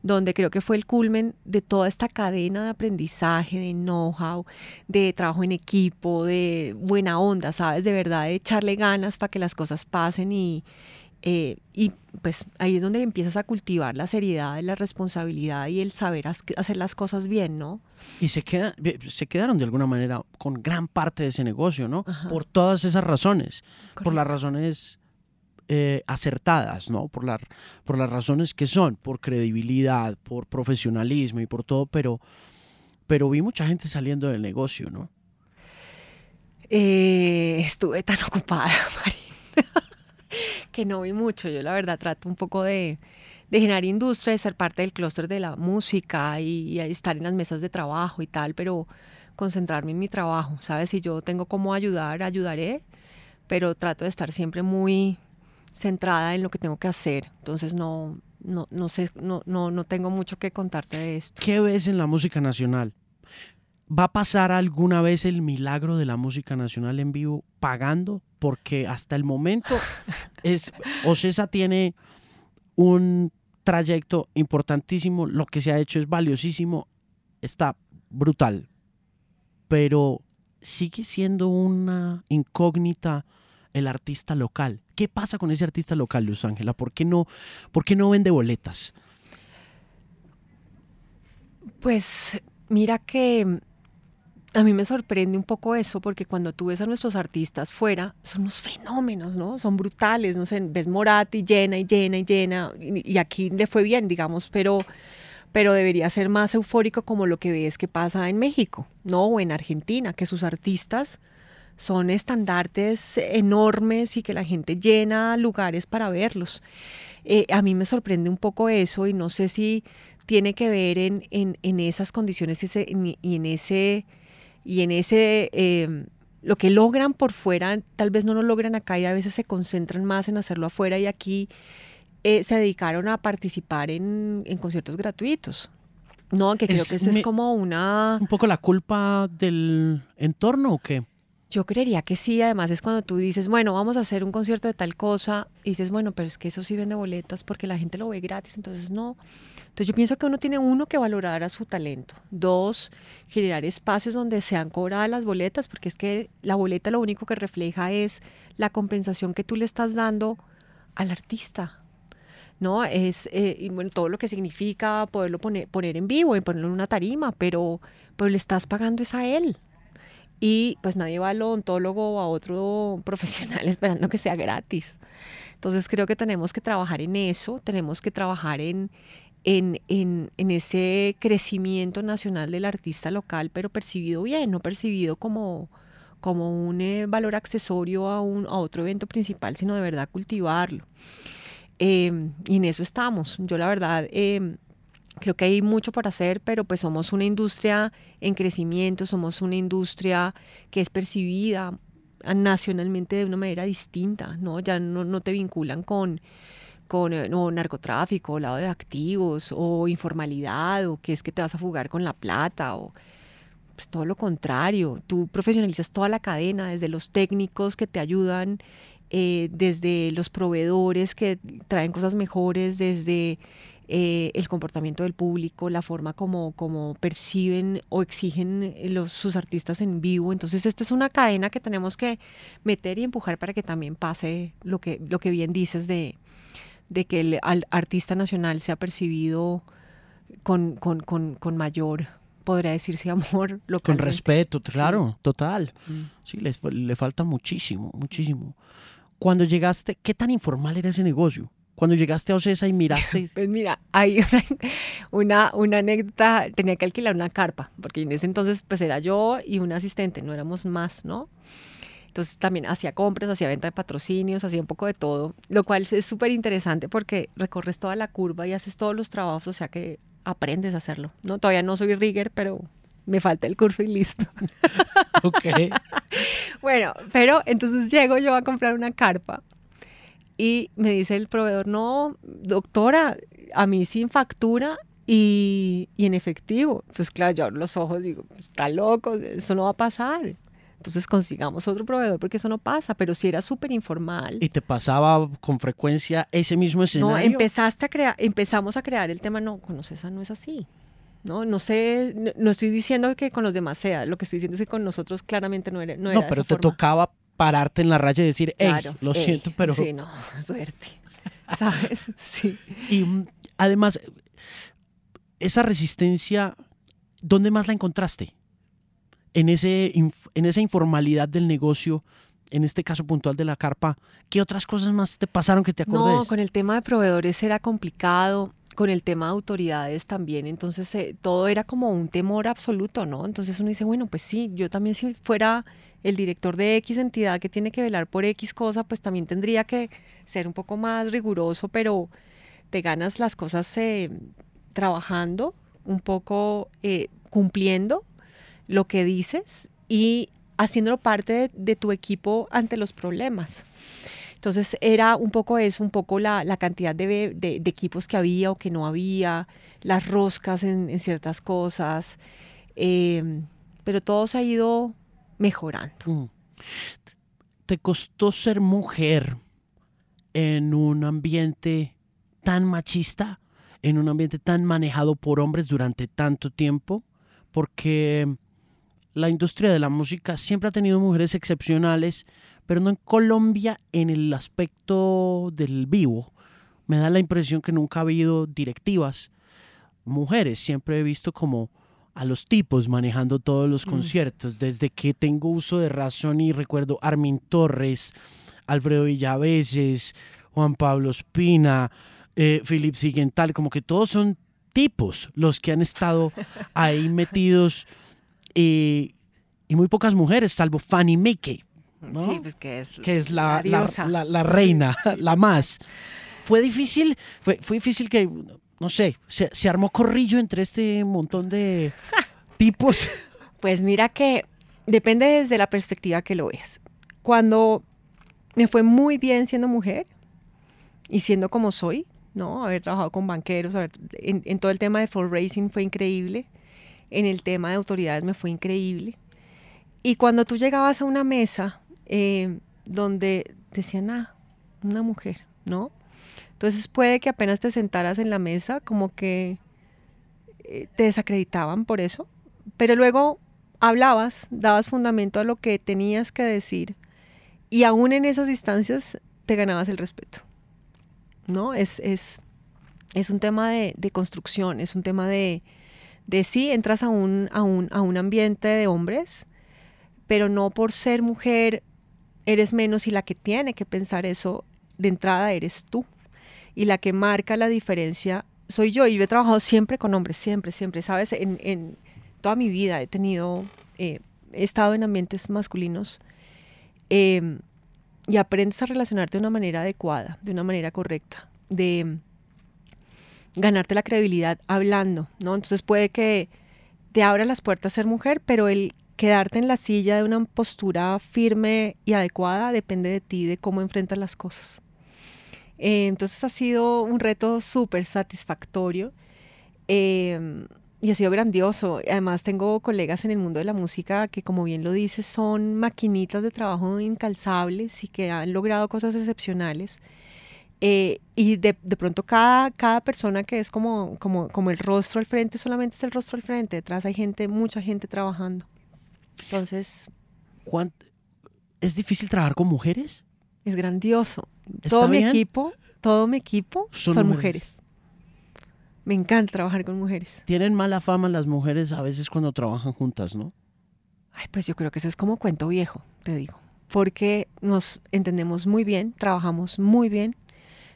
donde creo que fue el culmen de toda esta cadena de aprendizaje, de know-how, de trabajo en equipo, de buena onda, ¿sabes? De verdad, de echarle ganas para que las cosas pasen y, eh, y pues ahí es donde empiezas a cultivar la seriedad, la responsabilidad y el saber hacer las cosas bien, ¿no? Y se, queda, se quedaron de alguna manera con gran parte de ese negocio, ¿no? Por todas esas razones, por las razones eh, acertadas, ¿no? Por, la, por las razones que son, por credibilidad, por profesionalismo y por todo, pero, pero vi mucha gente saliendo del negocio, ¿no? Eh, estuve tan *laughs* ocupada, María que no vi mucho. Yo la verdad trato un poco de, generar industria, de ser parte del clúster de la música y, estar en las mesas de trabajo y tal, pero concentrarme en mi trabajo, ¿sabes? Si yo tengo cómo ayudar, ayudaré, pero trato de estar siempre muy centrada en lo que tengo que hacer. Entonces no, no, no sé, no, no, no tengo mucho que contarte de esto. ¿Qué ves en la música nacional? ¿Va a pasar alguna vez el milagro de la música nacional en vivo pagando? Porque hasta el momento es, Ocesa tiene un trayecto importantísimo, lo que se ha hecho es valiosísimo, está brutal, pero sigue siendo una incógnita el artista local. ¿Qué pasa con ese artista local, Luz Ángela? ¿Por qué no, por qué no vende boletas? Pues mira que a mí me sorprende un poco eso, porque cuando tú ves a nuestros artistas fuera, son unos fenómenos, ¿no? Son brutales, no sé, ves Morati llena y llena y llena, y, aquí le fue bien, digamos, pero, pero debería ser más eufórico como lo que ves que pasa en México, ¿no? O en Argentina, que sus artistas son estandartes enormes y que la gente llena lugares para verlos. Eh, a mí me sorprende un poco eso y no sé si tiene que ver en, en, esas condiciones y en ese y en ese, em, lo que logran por fuera, tal vez no lo logran acá y a veces se concentran más en hacerlo afuera y aquí eh, se dedicaron a participar en, conciertos gratuitos. No, que creo que esa es como una... ¿Un poco la culpa del entorno o qué? Yo creería que sí, además es cuando tú dices, bueno, vamos a hacer un concierto de tal cosa, y dices, bueno, pero es que eso sí vende boletas porque la gente lo ve gratis, entonces no. Entonces yo pienso que uno tiene uno que valorar a su talento, dos, generar espacios donde sean cobradas las boletas, porque es que la boleta lo único que refleja es la compensación que tú le estás dando al artista, ¿no? Es eh, bueno, todo lo que significa poderlo poner, poner en vivo y ponerlo en una tarima, pero, pero le estás pagando es a él y pues nadie va al odontólogo o a otro *laughs* profesional *laughs* esperando que sea gratis. Entonces creo que tenemos que trabajar en eso, tenemos que trabajar en, en, en, en, ese crecimiento nacional del artista local, pero percibido bien, no percibido como, como un eh, valor accesorio a, un, a otro evento principal, sino de verdad cultivarlo. Em, y en eso estamos. Yo la verdad... Eh, Creo que hay mucho por hacer, pero pues somos una industria en crecimiento, somos una industria que es percibida nacionalmente de una manera distinta, ¿no? Ya no, te vinculan con, con eh, narcotráfico, lado de activos, o informalidad, o que es que te vas a fugar con la plata, o pues todo lo contrario. Tú profesionalizas toda la cadena, desde los técnicos que te ayudan, eh, desde los proveedores que traen cosas mejores, desde eh, el comportamiento del público, la forma como, como perciben o exigen eh, los, sus artistas en vivo. Entonces, esta es una cadena que tenemos que meter y empujar para que también pase lo que, lo que bien dices de, de que el artista nacional sea percibido con, con, con, con mayor podría decirse *laughs* amor local. Con respeto, claro, total. Mm. Sí, le, le falta muchísimo, muchísimo. Cuando llegaste, ¿qué tan informal era ese negocio? Cuando llegaste a Ocesa y miraste? *laughs* Pues mira, hay una, una, anécdota, tenía que alquilar una carpa, porque en ese entonces pues era yo y un asistente, no éramos más, ¿no? Entonces también hacía compras, hacía venta de patrocinios, hacía un poco de todo, lo cual es súper interesante porque recorres toda la curva y haces todos los trabajos, o sea que aprendes a hacerlo. No, todavía no soy rigger, pero me falta el curso y listo. *laughs* ok. *laughs* bueno, pero entonces llego yo a comprar una carpa y me dice el proveedor, no, doctora, a mí sin factura y, y en efectivo. Entonces, claro, yo abro los ojos y digo, "Pues, está loco, eso no va a pasar. Entonces consigamos otro proveedor porque eso no pasa, pero si era súper informal. ¿Y te pasaba con frecuencia ese mismo escenario? No, empezaste a crear, empezamos a crear el tema, no, con César no es así. No, no sé, no, no estoy diciendo que con los demás sea, lo que estoy diciendo es que con nosotros claramente no era, no No, era pero esa te forma. tocaba pararte en la raya y decir, hey, Claro, lo ey, siento, pero... Sí, no, *laughs* suerte. *laughs* ¿Sabes? Sí. Y mm, además, esa resistencia, ¿dónde más la encontraste? En, ese, en esa informalidad del negocio, en este caso puntual de la carpa, ¿qué otras cosas más te pasaron que te acordes? No, con el tema de proveedores era complicado, con el tema de autoridades también, entonces eh, todo era como un temor absoluto, ¿no? Entonces uno dice, bueno, pues sí, yo también si fuera el director de X entidad que tiene que velar por X cosa, pues también tendría que ser un poco más riguroso, pero te ganas las cosas eh, trabajando, un poco eh, cumpliendo lo que dices y haciéndolo parte de, tu equipo ante los problemas. Entonces era un poco eso, un poco la, la cantidad de, de- equipos que había o que no había, las roscas en, en ciertas cosas, eh, pero todo se ha ido mejorando. Mm. ¿Te costó ser mujer en un ambiente tan machista, en un ambiente tan manejado por hombres durante tanto tiempo? Porque la industria de la música siempre ha tenido mujeres excepcionales, pero no en Colombia en el aspecto del vivo. Me da la impresión que nunca ha habido directivas mujeres, siempre he visto como a los tipos manejando todos los Mm. conciertos, desde que tengo uso de razón y recuerdo Armin Torres, Alfredo Villaveses, Juan Pablo Espina, eh, Philip Siguental, como que todos son tipos los que han estado ahí *laughs* metidos eh, y muy pocas mujeres, salvo Fanny Mickey, ¿no? Sí, pues que es, que es la, la- diosa. la- la reina, *laughs* la más. Fue difícil, fue, fue difícil que, no sé, se, se armó corrillo entre este montón de *laughs* tipos. Pues mira que depende desde la perspectiva que lo veas. Cuando me fue muy bien siendo mujer y siendo como soy, ¿no? Haber trabajado con banqueros, haber- en, en todo el tema de fundraising fue increíble, en el tema de autoridades me fue increíble. Y cuando tú llegabas a una mesa eh, donde decían, ah, una mujer, ¿no? Entonces puede que apenas te sentaras en la mesa, como que eh, te desacreditaban por eso, pero luego hablabas, dabas fundamento a lo que tenías que decir y aún en esas instancias te ganabas el respeto. ¿No? Es, es, es un tema de, de construcción, es un tema de, de sí, entras a un, a, un, a un ambiente de hombres, pero no por ser mujer eres menos y la que tiene que pensar eso de entrada eres tú. Y la que marca la diferencia soy yo. Y yo he trabajado siempre con hombres, siempre, siempre. Sabes, en, toda mi vida he tenido, eh, he estado en ambientes masculinos eh, y aprendes a relacionarte de una manera adecuada, de una manera correcta, de ganarte la credibilidad hablando, ¿no? Entonces puede que te abra las puertas ser mujer, pero el quedarte en la silla de una postura firme y adecuada depende de ti, de cómo enfrentas las cosas. Eh, entonces ha sido un reto súper satisfactorio eh, y ha sido grandioso. Además tengo colegas en el mundo de la música que, como bien lo dices, son maquinitas de trabajo incalzables y que han logrado cosas excepcionales. Eh, y de, de, pronto cada, cada persona que es como, como, como el rostro al frente, solamente es el rostro al frente, detrás hay gente, mucha gente trabajando. Entonces... ¿cuánt- ¿Es difícil trabajar con mujeres? Es grandioso. ¿Está Todo mi equipo, todo mi equipo Son son, mujeres. mujeres. Me encanta trabajar con mujeres. Tienen mala fama las mujeres a veces cuando trabajan juntas, ¿no? Ay, pues yo creo que eso es como cuento viejo, te digo. Porque nos entendemos muy bien, trabajamos muy bien,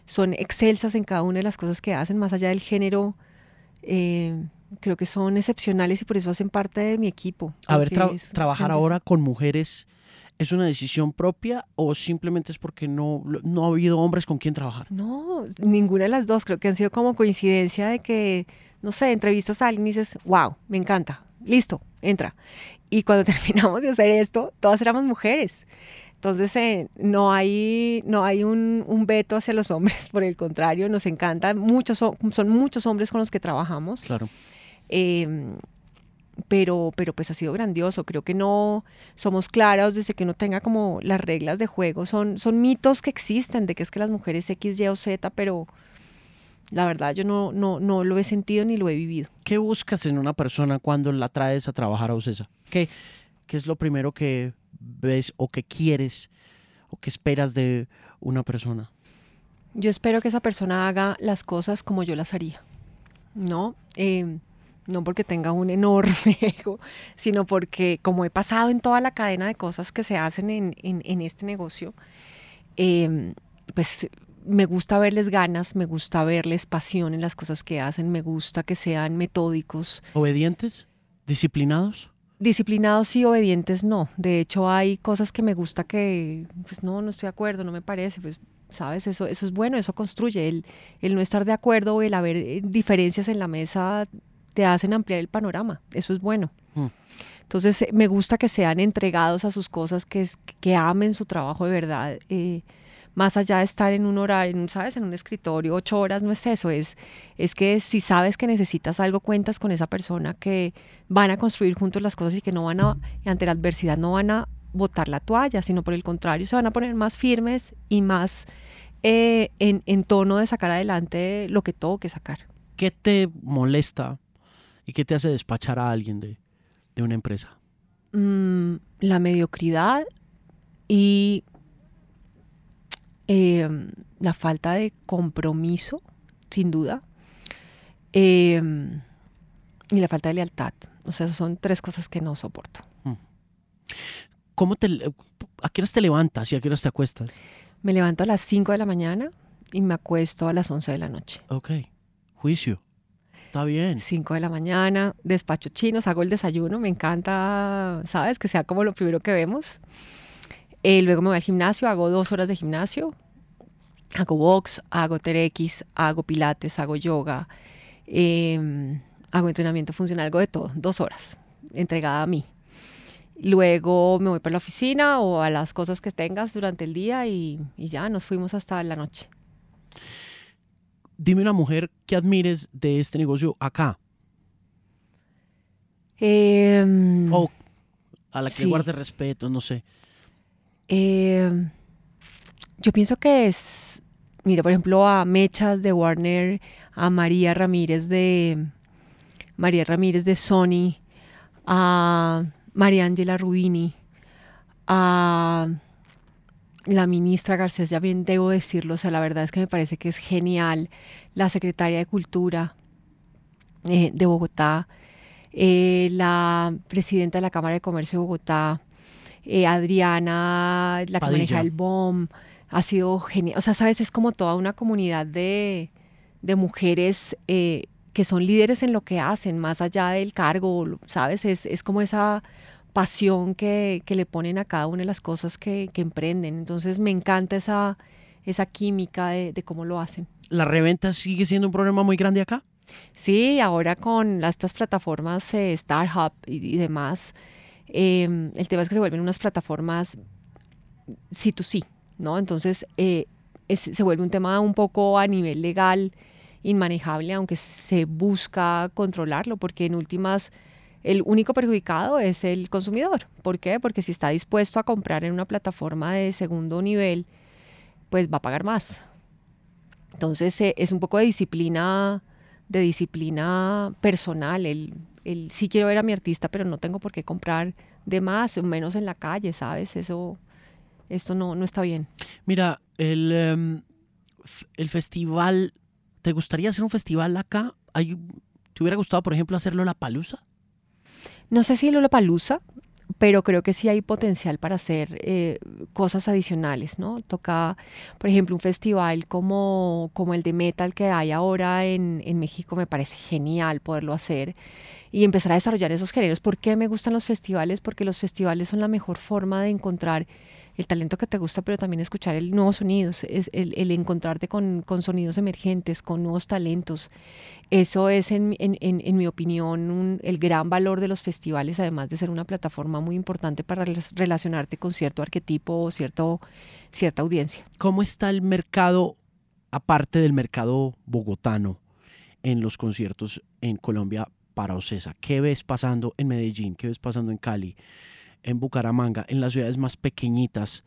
son excelsas en cada una de las cosas que hacen, más allá del género. eh, creo que son excepcionales y por eso hacen parte de mi equipo. A ver, tra- trabajar ahora con mujeres, ¿es una decisión propia o simplemente es porque no, no ha habido hombres con quien trabajar? No, ninguna de las dos. Creo que han sido como coincidencia de que, no sé, entrevistas a alguien y dices, wow, me encanta, listo, entra. Y cuando *laughs* terminamos de hacer esto, todas éramos mujeres. Entonces, eh, no hay, no hay un, un, veto hacia los hombres, por el contrario, nos encanta. Muchos, son, muchos hombres con los que trabajamos. Claro. Eh, pero, pero pues ha sido grandioso. Creo que no somos claros desde que no tenga como las reglas de juego. Son, son mitos que existen de que es que las mujeres X, Y o Z, pero la verdad yo no, no, no lo he sentido ni lo he vivido. ¿Qué buscas en una persona cuando la traes a trabajar a Ocesa? ¿Qué, ¿Qué es lo primero que ves o que quieres o que esperas de una persona? Yo espero que esa persona haga las cosas como yo las haría, ¿no? Eh, no porque tenga un enorme *laughs* ego, sino porque como he pasado en toda la cadena de cosas que se hacen en, en, en este negocio, eh, pues me gusta verles ganas, me gusta verles pasión en las cosas que hacen, me gusta que sean metódicos. ¿Obedientes? ¿Disciplinados? Disciplinados y obedientes no. De hecho, hay cosas que me gusta que, pues no, no estoy de acuerdo, no me parece, pues, ¿sabes? Eso, eso es bueno, eso construye. El, el no estar de acuerdo o el haber eh, diferencias en la mesa te hacen ampliar el panorama. Eso es bueno. Mm. Entonces, me gusta que sean entregados a sus cosas, que, que amen su trabajo de verdad. Eh, más allá de estar en un horario, ¿sabes? En un escritorio, ocho horas, no es eso, es, es que si sabes que necesitas algo, cuentas con esa persona que van a construir juntos las cosas y que no van a, ante la adversidad, no van a botar la toalla, sino por el contrario, se van a poner más firmes y más eh, en, en, tono de sacar adelante lo que tengo que sacar. ¿Qué te molesta y qué te hace despachar a alguien de, de una empresa? Mm, la mediocridad y eh, la falta de compromiso, sin duda, eh, y la falta de lealtad. O sea, son tres cosas que no soporto. Mm. ¿Cómo te, ¿A qué horas te levantas y a qué horas te acuestas? Me levanto a las 5 de la mañana y me acuesto a las 11 de la noche. Ok, juicio. Está bien. 5 de la mañana, despacho chinos, hago el desayuno, me encanta, ¿sabes? Que sea como lo primero que vemos. Eh, luego me voy al gimnasio, hago dos horas de gimnasio, hago box, hago TRX, hago pilates, hago yoga, em, hago entrenamiento funcional, algo de todo, dos horas, entregada a mí. Luego me voy para la oficina o a las cosas que tengas durante el día y, ya nos fuimos hasta la noche. Dime una mujer que admires de este negocio acá. Em, o a la que guarde respeto, no sé. Eh, yo pienso que es, mira, por ejemplo, a Mechas de Warner, a María Ramírez de María Ramírez de Sony, a María Ángela Rubini, a la ministra Garcés, ya bien debo decirlo, o sea, la verdad es que me parece que es genial, la secretaria de Cultura eh, de Bogotá, eh, la presidenta de la Cámara de Comercio de Bogotá, eh, Adriana, la que maneja el BOM, ha sido genial. O sea, sabes, es como toda una comunidad de, de mujeres que son líderes en lo que hacen, más allá del cargo, ¿sabes? Es, es como esa pasión que, que, le ponen a cada una de las cosas que, que emprenden. Entonces me encanta esa, esa química de, de, cómo lo hacen. ¿La reventa sigue siendo un problema muy grande acá? Sí, ahora con estas plataformas eh, Startup y, y demás, Em, el tema es que se vuelven unas plataformas sí to sí, ¿no? Entonces eh, se vuelve un tema un poco a nivel legal inmanejable, aunque se busca controlarlo, porque en últimas el único perjudicado es el consumidor. ¿Por qué? Porque si está dispuesto a comprar en una plataforma de segundo nivel, pues va a pagar más. Entonces eh, es un poco de disciplina, de disciplina personal, el el sí quiero ver a mi artista, pero no tengo por qué comprar de más, menos en la calle, ¿sabes? Eso, esto no, no está bien. Mira, el, em, el festival, ¿te gustaría hacer un festival acá? ¿Te hubiera gustado, por ejemplo, hacerlo la Palusa? No sé si lo Palusa, pero creo que sí hay potencial para hacer eh, cosas adicionales, ¿no? Toca, por ejemplo, un festival como, como el de metal que hay ahora en, en México, me parece genial poderlo hacer y empezar a desarrollar esos géneros. ¿Por qué me gustan los festivales? Porque los festivales son la mejor forma de encontrar el talento que te gusta, pero también escuchar el nuevos sonidos, es el, el encontrarte con, con, sonidos emergentes, con nuevos talentos. Eso es, en, en, en mi opinión, el gran valor de los festivales, además de ser una plataforma muy importante para relacionarte con cierto arquetipo o cierto, cierta audiencia. ¿Cómo está el mercado, aparte del mercado bogotano, en los conciertos en Colombia para Ocesa? ¿Qué ves pasando en Medellín? ¿Qué ves pasando en Cali? En Bucaramanga, en las ciudades más pequeñitas,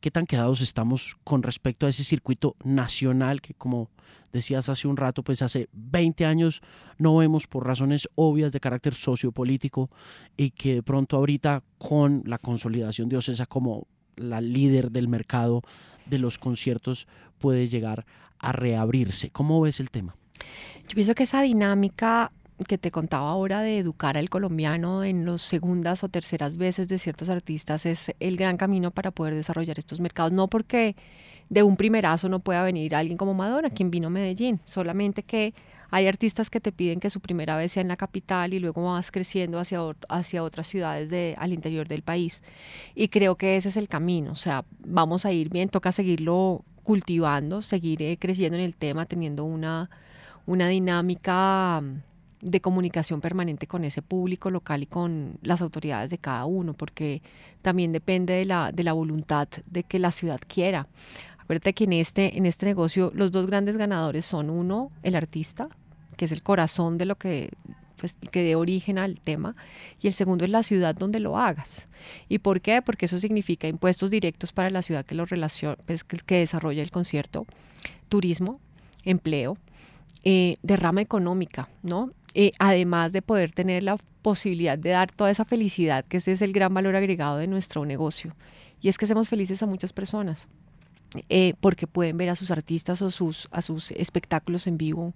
¿qué tan quedados estamos con respecto a ese circuito nacional que, como decías hace un rato, pues hace 20 años no vemos por razones obvias de carácter sociopolítico y que de pronto ahorita con la consolidación de Ocesa como la líder del mercado de los conciertos puede llegar a reabrirse? ¿Cómo ves el tema? Yo pienso que esa dinámica que te contaba ahora de educar al colombiano en las segundas o terceras veces de ciertos artistas es el gran camino para poder desarrollar estos mercados. No porque de un primerazo no pueda venir alguien como Madonna, quien vino a Medellín, solamente que hay artistas que te piden que su primera vez sea en la capital y luego vas creciendo hacia, hacia otras ciudades de, al interior del país. Y creo que ese es el camino, o sea, vamos a ir bien, toca seguirlo cultivando, seguir eh, creciendo en el tema, teniendo una, una dinámica de comunicación permanente con ese público local y con las autoridades de cada uno, porque también depende de la, de la voluntad de que la ciudad quiera. Acuérdate que en este, en este negocio los dos grandes ganadores son uno, el artista, que es el corazón de lo que pues, que dé origen al tema, y el segundo es la ciudad donde lo hagas. ¿Y por qué? Porque eso significa impuestos directos para la ciudad que, lo relaciona, pues, que, desarrolla el concierto, turismo, empleo, eh, derrama económica, ¿no? Eh, además de poder tener la posibilidad de dar toda esa felicidad, que ese es el gran valor agregado de nuestro negocio. Y es que hacemos felices a muchas personas, eh, porque pueden ver a sus artistas o sus, a sus espectáculos en vivo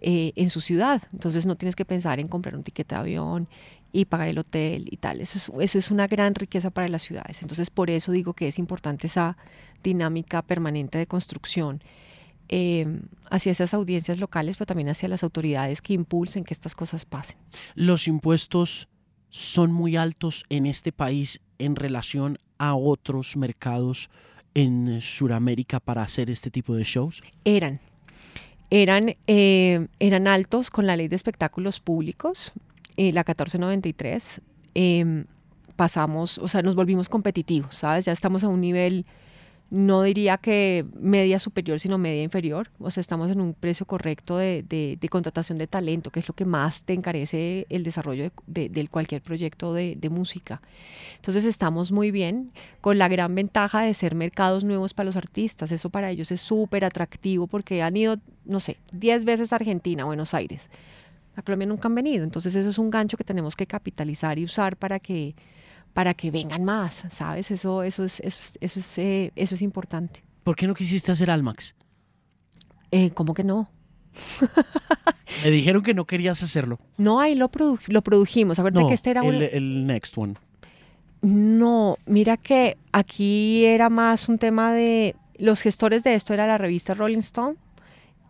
eh, en su ciudad. Entonces no tienes que pensar en comprar un tiquete de avión y pagar el hotel y tal. Eso es, eso es una gran riqueza para las ciudades. Entonces por eso digo que es importante esa dinámica permanente de construcción Em, hacia esas audiencias locales, pero también hacia las autoridades que impulsen que estas cosas pasen. Los impuestos son muy altos en este país en relación a otros mercados en Sudamérica para hacer este tipo de shows? Eran. Eran, eh, eran altos con la ley de espectáculos públicos, eh, la 1493. Em, pasamos, o sea, nos volvimos competitivos, ¿sabes? Ya estamos a un nivel no diría que media superior, sino media inferior. O sea, estamos en un precio correcto de, contratación de talento, que es lo que más te encarece el desarrollo de, cualquier proyecto de, música. Entonces estamos muy bien, con la gran ventaja de ser mercados nuevos para los artistas. Eso para ellos es súper atractivo porque han ido, no sé, 10 veces a Argentina, Buenos Aires. A Colombia nunca han venido. Entonces eso es un gancho que tenemos que capitalizar y usar para que para que vengan más, ¿sabes? Eso, eso, es, eso, eso, es, eh, eso es importante. ¿Por qué no quisiste hacer Almax? Eh, ¿Cómo que no? *laughs* Me dijeron que no querías hacerlo. No, ahí lo, lo produjimos. Acuérdate que este era el, el next one. No, mira que aquí era más un tema de... Los gestores de esto era la revista Rolling Stone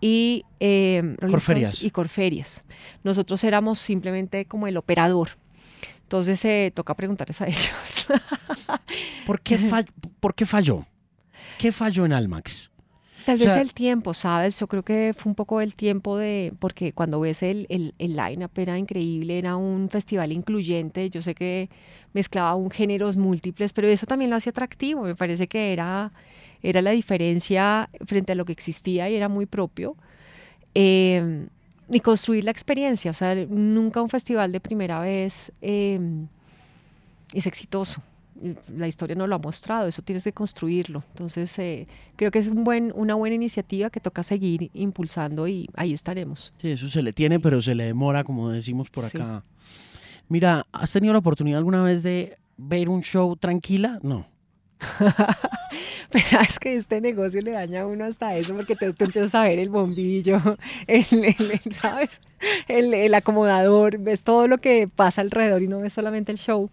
y, eh, Corferias. y Corferias. Nosotros éramos simplemente como el operador. Entonces eh, toca preguntarles a *laughs* ellos. ¿Por qué, *laughs* ¿Por qué falló? ¿Qué falló en Almax? Tal vez el tiempo, ¿sabes? Yo creo que fue un poco el tiempo de, porque cuando ves el, el, el line-up era increíble, era un festival incluyente, yo sé que mezclaba un géneros múltiples, pero eso también lo hacía atractivo, me parece que era, era la diferencia frente a lo que existía y era muy propio. Eh, y construir la experiencia. O sea, nunca un festival de primera vez em, es exitoso. La historia no lo ha mostrado, eso tienes que construirlo. Entonces, eh, creo que es un buen, una buena iniciativa que toca seguir impulsando y ahí estaremos. Sí, eso se le tiene, pero se le demora, como decimos por acá. Mira, ¿has tenido la oportunidad alguna vez de ver un show tranquila? No. *laughs* pues sabes que este negocio le daña a uno hasta eso, porque tú, empiezas a ver el bombillo, *laughs* el, ¿sabes? El, acomodador, ves todo lo que pasa alrededor y no ves solamente el show.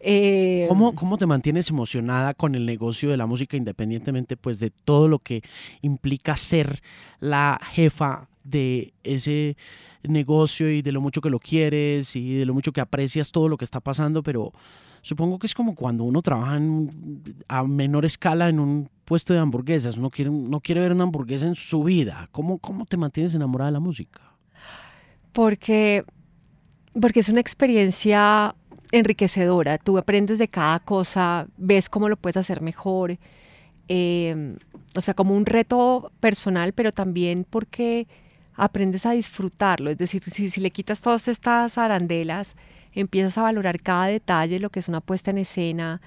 Eh, ¿Cómo, ¿Cómo, te mantienes emocionada con el negocio de la música independientemente pues de todo lo que implica ser la jefa de ese negocio y de lo mucho que lo quieres y de lo mucho que aprecias todo lo que está pasando, pero supongo que es como cuando uno trabaja a menor escala en un puesto de hamburguesas. Uno quiere, no quiere ver una hamburguesa en su vida. ¿Cómo, ¿Cómo te mantienes enamorada de la música? Porque, porque es una experiencia enriquecedora. Tú aprendes de cada cosa, ves cómo lo puedes hacer mejor. Em, o sea, como un reto personal, pero también porque aprendes a disfrutarlo. Es decir, si, si le quitas todas estas arandelas, empiezas a valorar cada detalle, lo que es una puesta en escena,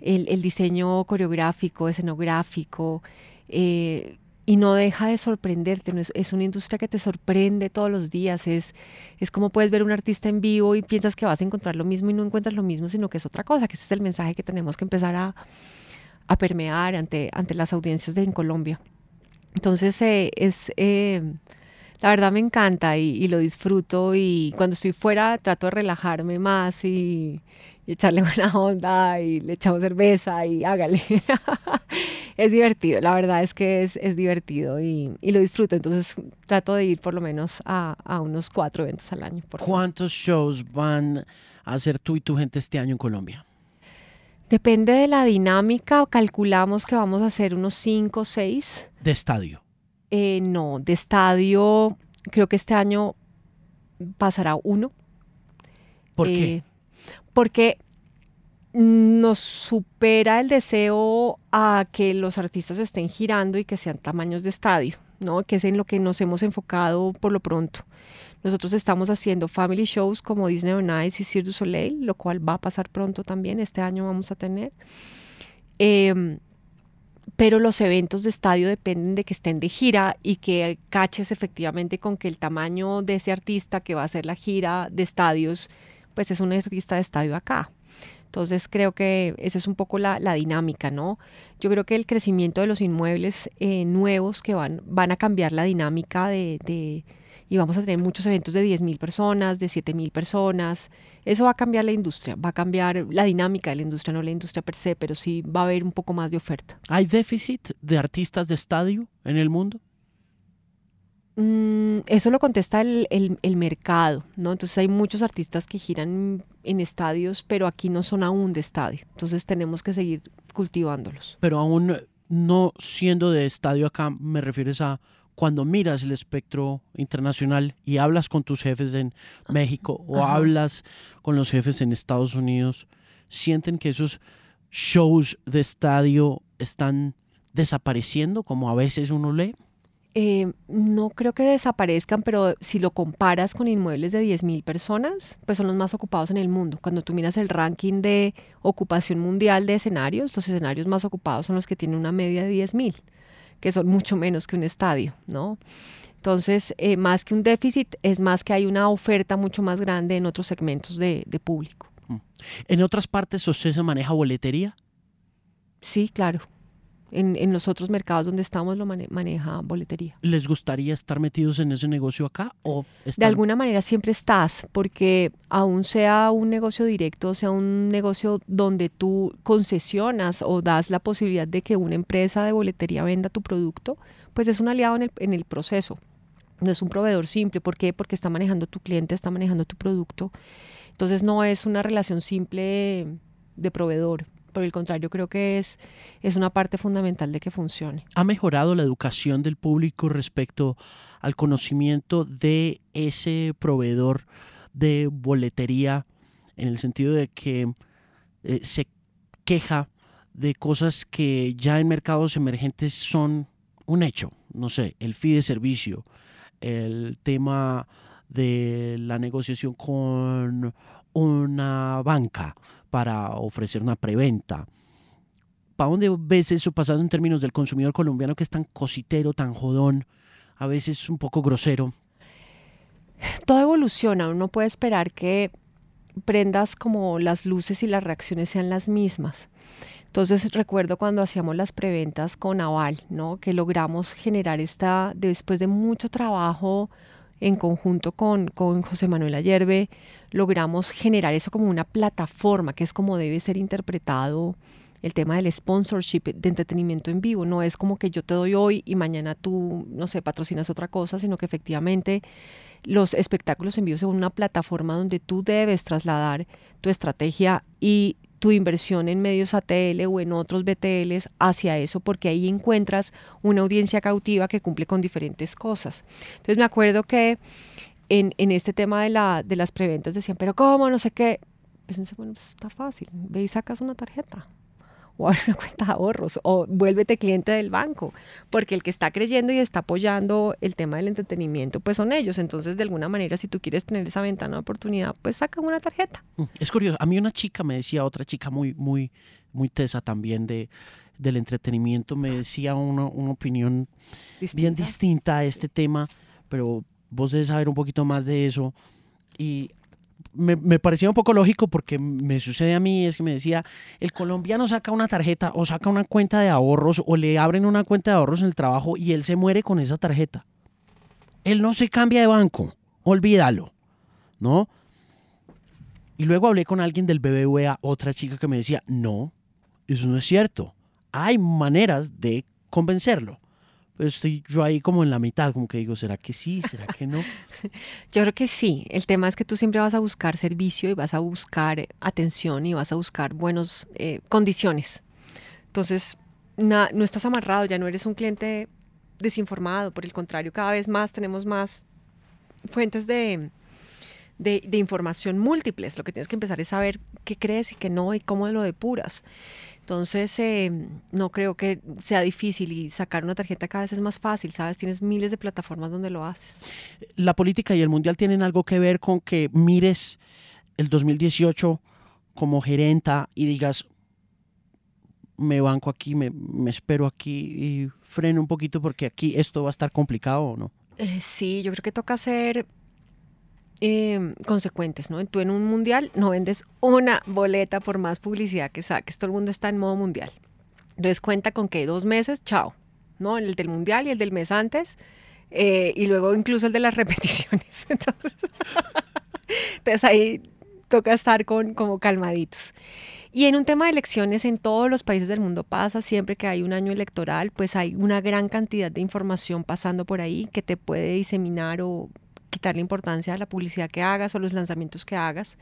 el, diseño coreográfico, escenográfico, eh, y no deja de sorprenderte. es, una industria que te sorprende todos los días. Es, es como puedes ver un artista en vivo y piensas que vas a encontrar lo mismo y no encuentras lo mismo, sino que es otra cosa, que ese es el mensaje que tenemos que empezar a, permear ante, ante las audiencias de en Colombia. Entonces, eh, es, eh, la verdad me encanta y, lo disfruto y cuando estoy fuera trato de relajarme más y, echarle *laughs* buena onda y le echamos cerveza y hágale. *laughs* es divertido, la verdad es que es, divertido y, lo disfruto. Entonces trato de ir por lo menos a, unos cuatro eventos al año. ¿Cuántos shows van a hacer tú y tu gente este año en Colombia? Depende de la dinámica, calculamos que vamos a hacer unos cinco o seis. ¿De estadio? Eh, no, de estadio, creo que este año pasará uno. ¿Por qué? Eh, porque nos supera el deseo a que los artistas estén girando y que sean tamaños de estadio, ¿no? Que es en lo que nos hemos enfocado por lo pronto. Nosotros estamos haciendo family shows como Disney on Ice y Cirque du Soleil, lo cual va a pasar pronto también. Este año vamos a tener. Em, pero los eventos de estadio dependen de que estén de gira y que caches efectivamente con que el tamaño de ese artista que va a hacer la gira de estadios, pues es un artista de estadio acá. Entonces creo que esa es un poco la, dinámica, ¿no? Yo creo que el crecimiento de los inmuebles eh, nuevos que van, van a cambiar la dinámica de y vamos a tener muchos eventos de 10.000 personas, de 7.000 personas. Eso va a cambiar la industria, va a cambiar la dinámica de la industria, no la industria per se, pero sí va a haber un poco más de oferta. ¿Hay déficit de artistas de estadio en el mundo? Mm, eso lo contesta el, el, mercado, ¿no? Entonces hay muchos artistas que giran en estadios, pero aquí no son aún de estadio. Entonces tenemos que seguir cultivándolos. Pero aún no siendo de estadio acá, me refieres a cuando miras el espectro internacional y hablas con tus jefes en México o hablas con los jefes en Estados Unidos, sienten que esos shows de estadio están desapareciendo como a veces uno lee? Eh, no creo que desaparezcan, pero si lo comparas con inmuebles de 10.000 personas, pues son los más ocupados en el mundo. Cuando tú miras el ranking de ocupación mundial de escenarios, los escenarios más ocupados son los que tienen una media de 10.000 que son mucho menos que un estadio, ¿no? Entonces, eh, más que un déficit, es más que hay una oferta mucho más grande en otros segmentos de, público. Mm. ¿En otras partes usted se maneja boletería? Sí, claro. En, los otros mercados donde estamos lo maneja boletería. ¿Les gustaría estar metidos en ese negocio acá? O De alguna manera siempre estás, porque aún sea un negocio directo, sea un negocio donde tú concesionas o das la posibilidad de que una empresa de boletería venda tu producto, pues es un aliado en el, en el proceso. No es un proveedor simple. ¿Por qué? Porque está manejando tu cliente, está manejando tu producto. Entonces no es una relación simple de proveedor por el contrario, creo que es, es una parte fundamental de que funcione. ¿Ha mejorado la educación del público respecto al conocimiento de ese proveedor de boletería en el sentido de que eh, se queja de cosas que ya en mercados emergentes son un hecho? No sé, el fee de servicio, el tema de la negociación con una banca, para ofrecer una preventa. ¿Para dónde ves eso pasando en términos del consumidor colombiano que es tan cositero, tan jodón, a veces un poco grosero? Todo evoluciona, uno puede esperar que prendas como las luces y las reacciones sean las mismas. Entonces recuerdo cuando hacíamos las preventas con Aval, ¿no? que logramos generar esta, después de mucho trabajo en conjunto con, con José Manuel Ayerbe, logramos generar eso como una plataforma, que es como debe ser interpretado el tema del sponsorship de entretenimiento en vivo. No es como que yo te doy hoy y mañana tú, no sé, patrocinas otra cosa, sino que efectivamente los espectáculos en vivo son una plataforma donde tú debes trasladar tu estrategia y tu inversión en medios ATL o en otros BTLs hacia eso, porque ahí encuentras una audiencia cautiva que cumple con diferentes cosas. Entonces me acuerdo que en, este tema de, la, de las preventas decían, pero ¿cómo? No sé qué. Pues, bueno, pues está fácil, ve y sacas una tarjeta o abre una cuenta de ahorros o vuélvete cliente del banco, porque el que está creyendo y está apoyando el tema del entretenimiento, pues son ellos. Entonces, de alguna manera, si tú quieres tener esa ventana de oportunidad, pues saca una tarjeta. Mm, es curioso, a mí una chica me decía, otra chica muy, muy, muy tesa también de, del entretenimiento, me decía una, una opinión bien distinta a este tema, pero vos debes saber un poquito más de eso. Y me, parecía un poco lógico porque me sucede a mí, es que me decía, el colombiano saca una tarjeta o saca una cuenta de ahorros o le abren una cuenta de ahorros en el trabajo y él se muere con esa tarjeta. Él no se cambia de banco, olvídalo, ¿no? Y luego hablé con alguien del BBVA, otra chica que me decía, no, eso no es cierto. Hay maneras de convencerlo estoy yo ahí como en la mitad, como que digo, ¿será que sí? ¿Será que no? *laughs* yo creo que sí. El tema es que tú siempre vas a buscar servicio y vas a buscar atención y vas a buscar buenas eh, condiciones. Entonces, no estás amarrado, ya no eres un cliente desinformado. Por el contrario, cada vez más tenemos más fuentes de, de, información múltiples. Lo que tienes que empezar es saber qué crees y qué no y cómo lo depuras. Entonces, eh, no creo que sea difícil y sacar una tarjeta cada vez es más fácil, ¿sabes? Tienes miles de plataformas donde lo haces. La política y el mundial tienen algo que ver con que mires el 2018 como gerenta y digas, me banco aquí, me, espero aquí y freno un poquito porque aquí esto va a estar complicado o no. Eh, sí, yo creo que toca hacer Em, consecuentes, ¿no? Tú en un mundial no vendes una boleta por más publicidad que saques, todo el mundo está en modo mundial. Entonces cuenta con que dos meses, chao, ¿no? El del mundial y el del mes antes, eh, y luego incluso el de las *laughs* repeticiones. *laughs* Entonces, ahí toca estar con, como calmaditos. Y en un tema de elecciones en todos los países del mundo pasa, siempre que hay un año electoral, pues hay una gran cantidad de información pasando por ahí que te puede diseminar o quitarle importancia a la publicidad que hagas o los lanzamientos que hagas.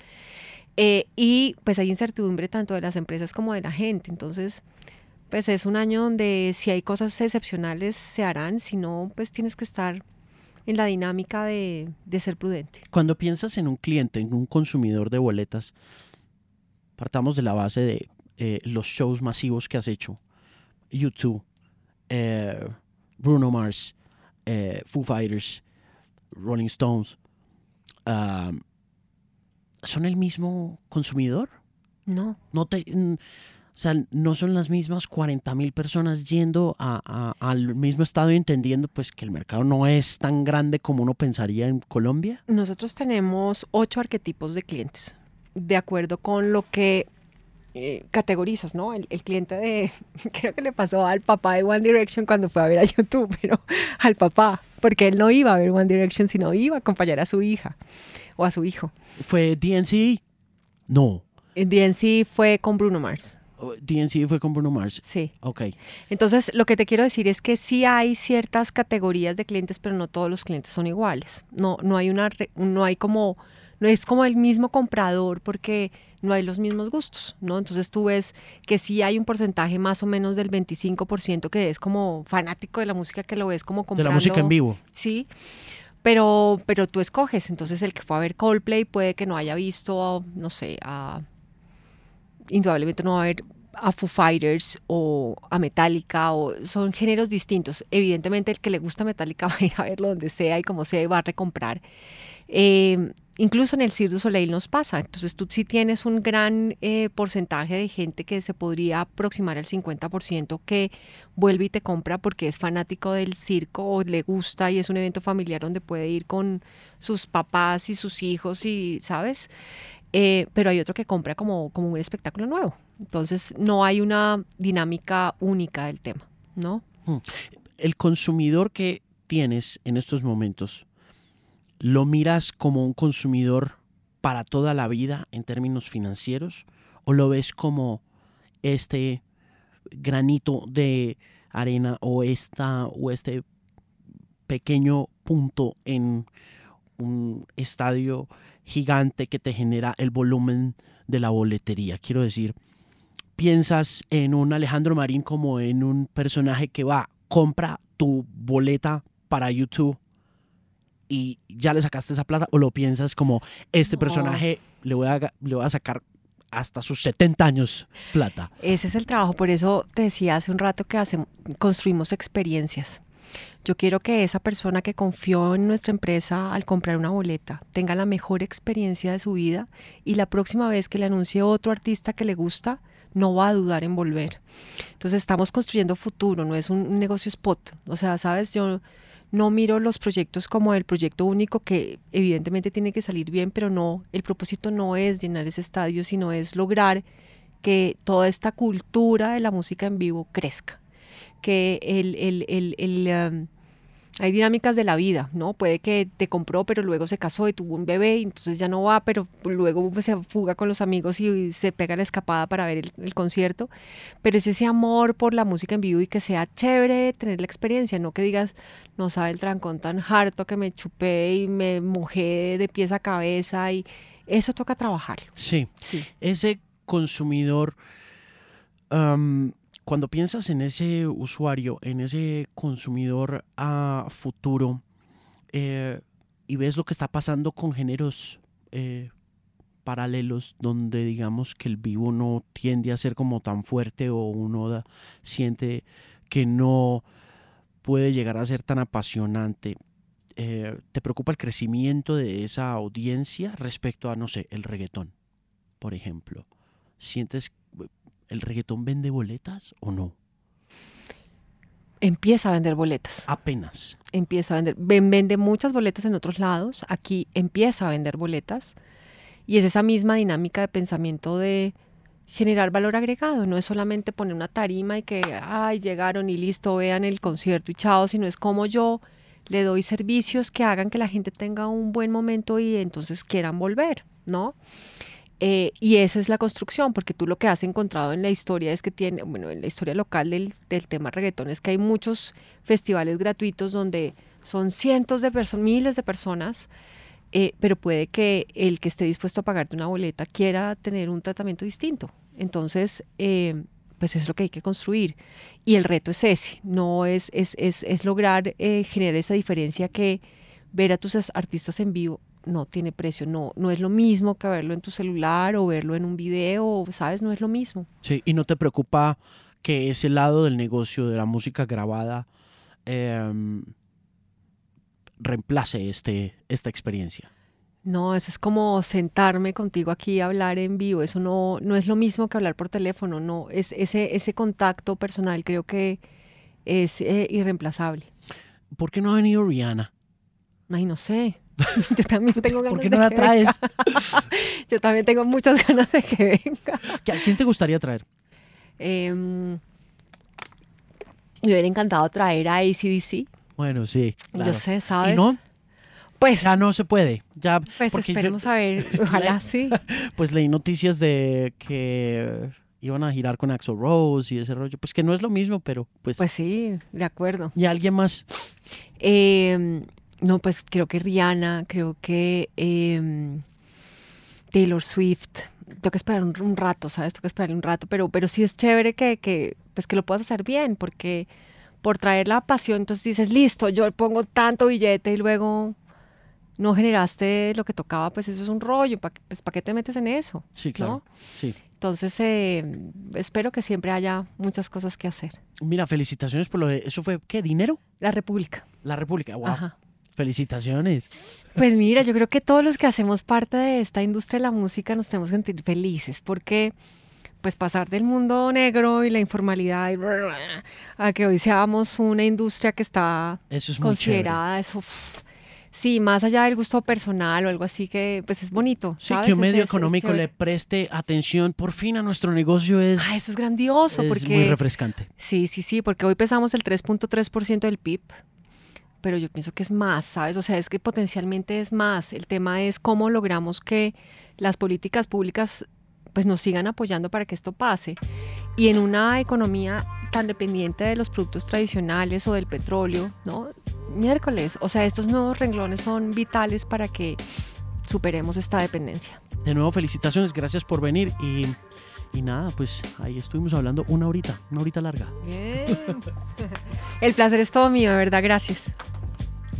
Eh, y pues hay incertidumbre tanto de las empresas como de la gente. Entonces, pues es un año donde si hay cosas excepcionales se harán, si no, pues tienes que estar en la dinámica de, ser prudente. Cuando piensas en un cliente, en un consumidor de boletas, partamos de la base de eh, los shows masivos que has hecho. YouTube, eh, Bruno Mars, Foo Fighters, Rolling Stones, ¿son el mismo consumidor? No. No te, o sea, no son las mismas 40 mil personas yendo al mismo estado y entendiendo pues que el mercado no es tan grande como uno pensaría en Colombia. Nosotros tenemos ocho arquetipos de clientes, de acuerdo con lo que eh, categorizas, ¿no? El, el, cliente de, *laughs* creo que le pasó al papá de One Direction cuando fue a ver a YouTube, *laughs* pero al papá, porque él no iba a ver One Direction, sino iba a acompañar a su hija o a su hijo. ¿Fue DNC? No. DNC fue con Bruno Mars. Oh, DNC fue con Bruno Mars. Sí. Ok. Entonces, lo que te quiero decir es que sí hay ciertas categorías de clientes, pero no todos los clientes son iguales. No, no hay una, no hay como, no es como el mismo comprador, porque no hay los mismos gustos, ¿no? Entonces tú ves que sí hay un porcentaje más o menos del 25% que es como fanático de la música, que lo ves como comprando. De la música en vivo. Sí, pero, pero tú escoges. Entonces el que fue a ver Coldplay puede que no haya visto, no sé, a... Indudablemente no va a ver a Foo Fighters o a Metallica o son géneros distintos. Evidentemente el que le gusta Metallica *laughs* va a ir a verlo donde sea y como sea y va a recomprar. Eh, incluso en el Cirque du Soleil nos pasa. Entonces tú sí tienes un gran eh, porcentaje de gente que se podría aproximar al 50% que vuelve y te compra porque es fanático del circo o le gusta y es un evento familiar donde puede ir con sus papás y sus hijos y, ¿sabes? Eh, pero hay otro que compra como, como un espectáculo nuevo. Entonces no hay una dinámica única del tema, ¿no? Hmm. El consumidor que tienes en estos momentos, ¿Lo miras como un consumidor para toda la vida en términos financieros? ¿O lo ves como este granito de arena o, esta, o este pequeño punto en un estadio gigante que te genera el volumen de la boletería? Quiero decir, piensas en un Alejandro Marín como en un personaje que va, compra tu boleta para YouTube y ya le sacaste esa plata o lo piensas como este personaje le voy, a, le voy a sacar hasta sus 70 años plata. Ese es el trabajo, por eso te decía hace un rato que hacemos, construimos experiencias. Yo quiero que esa persona que confió en nuestra empresa al comprar una boleta tenga la mejor experiencia de su vida y la próxima vez que le anuncie otro artista que le gusta, no va a dudar en volver. Entonces estamos construyendo futuro, no es un, un negocio spot. O sea, sabes, yo no miro los proyectos como el proyecto único que evidentemente tiene que salir bien, pero no, el propósito no es llenar ese estadio, sino es lograr que toda esta cultura de la música en vivo crezca. Que el, el- el- el, um, hay dinámicas de la vida, ¿no? Puede que te compró, pero luego se casó y tuvo un bebé, y entonces ya no va, pero luego pues, se fuga con los amigos y se pega la escapada para ver el, el concierto. Pero es ese amor por la música en vivo y que sea chévere tener la experiencia, no que digas, no sabe el trancón tan harto que me chupé y me mojé de pies a cabeza y eso toca trabajarlo. Sí, Sí. ese consumidor, cuando piensas en ese usuario, en ese consumidor a futuro, eh, y ves lo que está pasando con géneros eh, paralelos, donde digamos que el vivo no tiende a ser como tan fuerte o uno siente que no puede llegar a ser tan apasionante. eh, ¿Te preocupa el crecimiento de esa audiencia respecto a, no sé, el reggaetón, por ejemplo? ¿Sientes el reggaetón vende boletas o no? Empieza a vender boletas. Apenas. empieza a vender, ven- vende muchas boletas en otros lados, aquí empieza a vender boletas y es esa misma dinámica de pensamiento de generar valor agregado, no es solamente poner una tarima y que, ay, llegaron y listo, vean el concierto y chao, sino es como yo le doy servicios que hagan que la gente tenga un buen momento y entonces quieran volver, ¿no? Eh, y esa es la construcción, porque tú lo que has encontrado en la historia es que tiene, bueno, en la historia local del, del tema reggaetón es que hay muchos festivales gratuitos donde son cientos de personas, miles de personas, eh, pero puede que el que esté dispuesto a pagarte una boleta quiera tener un tratamiento distinto. Entonces, eh, pues es lo que hay que construir. Y el reto es ese, no es, es, es, es lograr eh, generar esa diferencia que ver a tus as- artistas en vivo no tiene precio, no, no es lo mismo que verlo en tu celular o verlo en un video, ¿sabes? No es lo mismo. Sí, y no te preocupa que ese lado del negocio de la música grabada em, reemplace este, esta experiencia. No, eso es como sentarme contigo aquí a hablar en vivo. Eso no, no es lo mismo que hablar por teléfono. No, es ese, ese contacto personal creo que es eh, irreemplazable. ¿Por qué no ha venido Rihanna? Ay, no sé. *laughs* Yo también tengo ganas ¿Por qué de no la que traes? venga. *laughs* Yo también tengo muchas ganas de que venga. ¿A quién te gustaría traer? Em, me hubiera encantado traer a ACDC. Bueno, sí. claro. Yo sé, ¿sabes? ¿Y no? Pues, Ya no se puede. Ya, pues yo- esperemos a ver. *laughs* Ojalá sí. pues leí noticias de que iban a girar con Axel Rose y ese rollo. Pues que no es lo mismo, pero pues... Pues sí, de acuerdo. ¿Y alguien más? Eh, no, pues creo que Rihanna, creo que eh, Taylor Swift. Tengo que esperar un, un rato, ¿sabes? Tengo que esperar un rato, pero, pero sí es chévere que, que, pues que lo puedas hacer bien, porque por traer la pasión, entonces dices, listo, yo pongo tanto billete y luego no generaste lo que tocaba, pues eso es un rollo, ¿para pues, ¿pa qué te metes en eso? Sí, claro. ¿no? Sí. Entonces, eh, espero que siempre haya muchas cosas que hacer. Mira, felicitaciones por lo de... ¿Eso fue qué? ¿Dinero? La República. La República. Wow. Ajá. Felicitaciones. Pues mira, yo creo que todos los que hacemos parte de esta industria de la música nos tenemos que sentir felices porque pues pasar del mundo negro y la informalidad y a que hoy seamos una industria que está Eso es muy considerada, eso, uf, sí, más allá del gusto personal o algo así que pues es bonito. Sí, ¿sabes? que un Es- medio es- es económico le preste atención por fin a nuestro negocio es, Ah, eso es grandioso es porque... muy refrescante. Sí, sí, sí, porque hoy pesamos el 3.3% del PIB, pero yo pienso que es más, ¿sabes? O sea, es que potencialmente es más. El tema es cómo logramos que las políticas públicas pues nos sigan apoyando para que esto pase. Y en una economía tan dependiente de los productos tradicionales o del petróleo, ¿no? Miércoles, o sea, estos nuevos renglones son vitales para que superemos esta dependencia. De nuevo, felicitaciones, gracias por venir y, Y nada, pues ahí estuvimos hablando una horita, una horita larga. Bien. *laughs* El placer es todo mío, de verdad, gracias.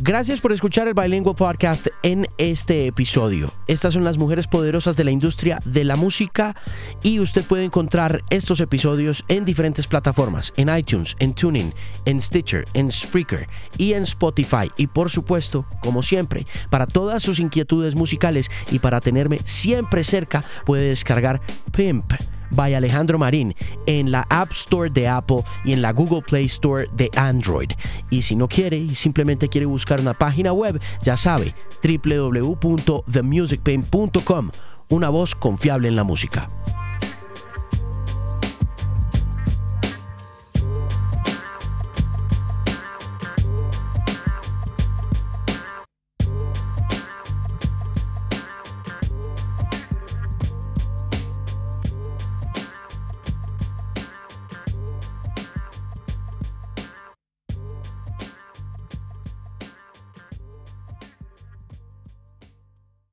Gracias por escuchar el Bilingual Podcast en este episodio. Estas son las mujeres poderosas de la industria de la música y usted puede encontrar estos episodios en diferentes plataformas, en iTunes, en Tuning, en Stitcher, en Spreaker y en Spotify. Y por supuesto, como siempre, para todas sus inquietudes musicales y para tenerme siempre cerca, puede descargar Pimp by Alejandro Marín en la App Store de Apple y en la Google Play Store de Android. Y si no quiere y simplemente quiere buscar una página web, ya sabe, www.themusicpain.com, una voz confiable en la música.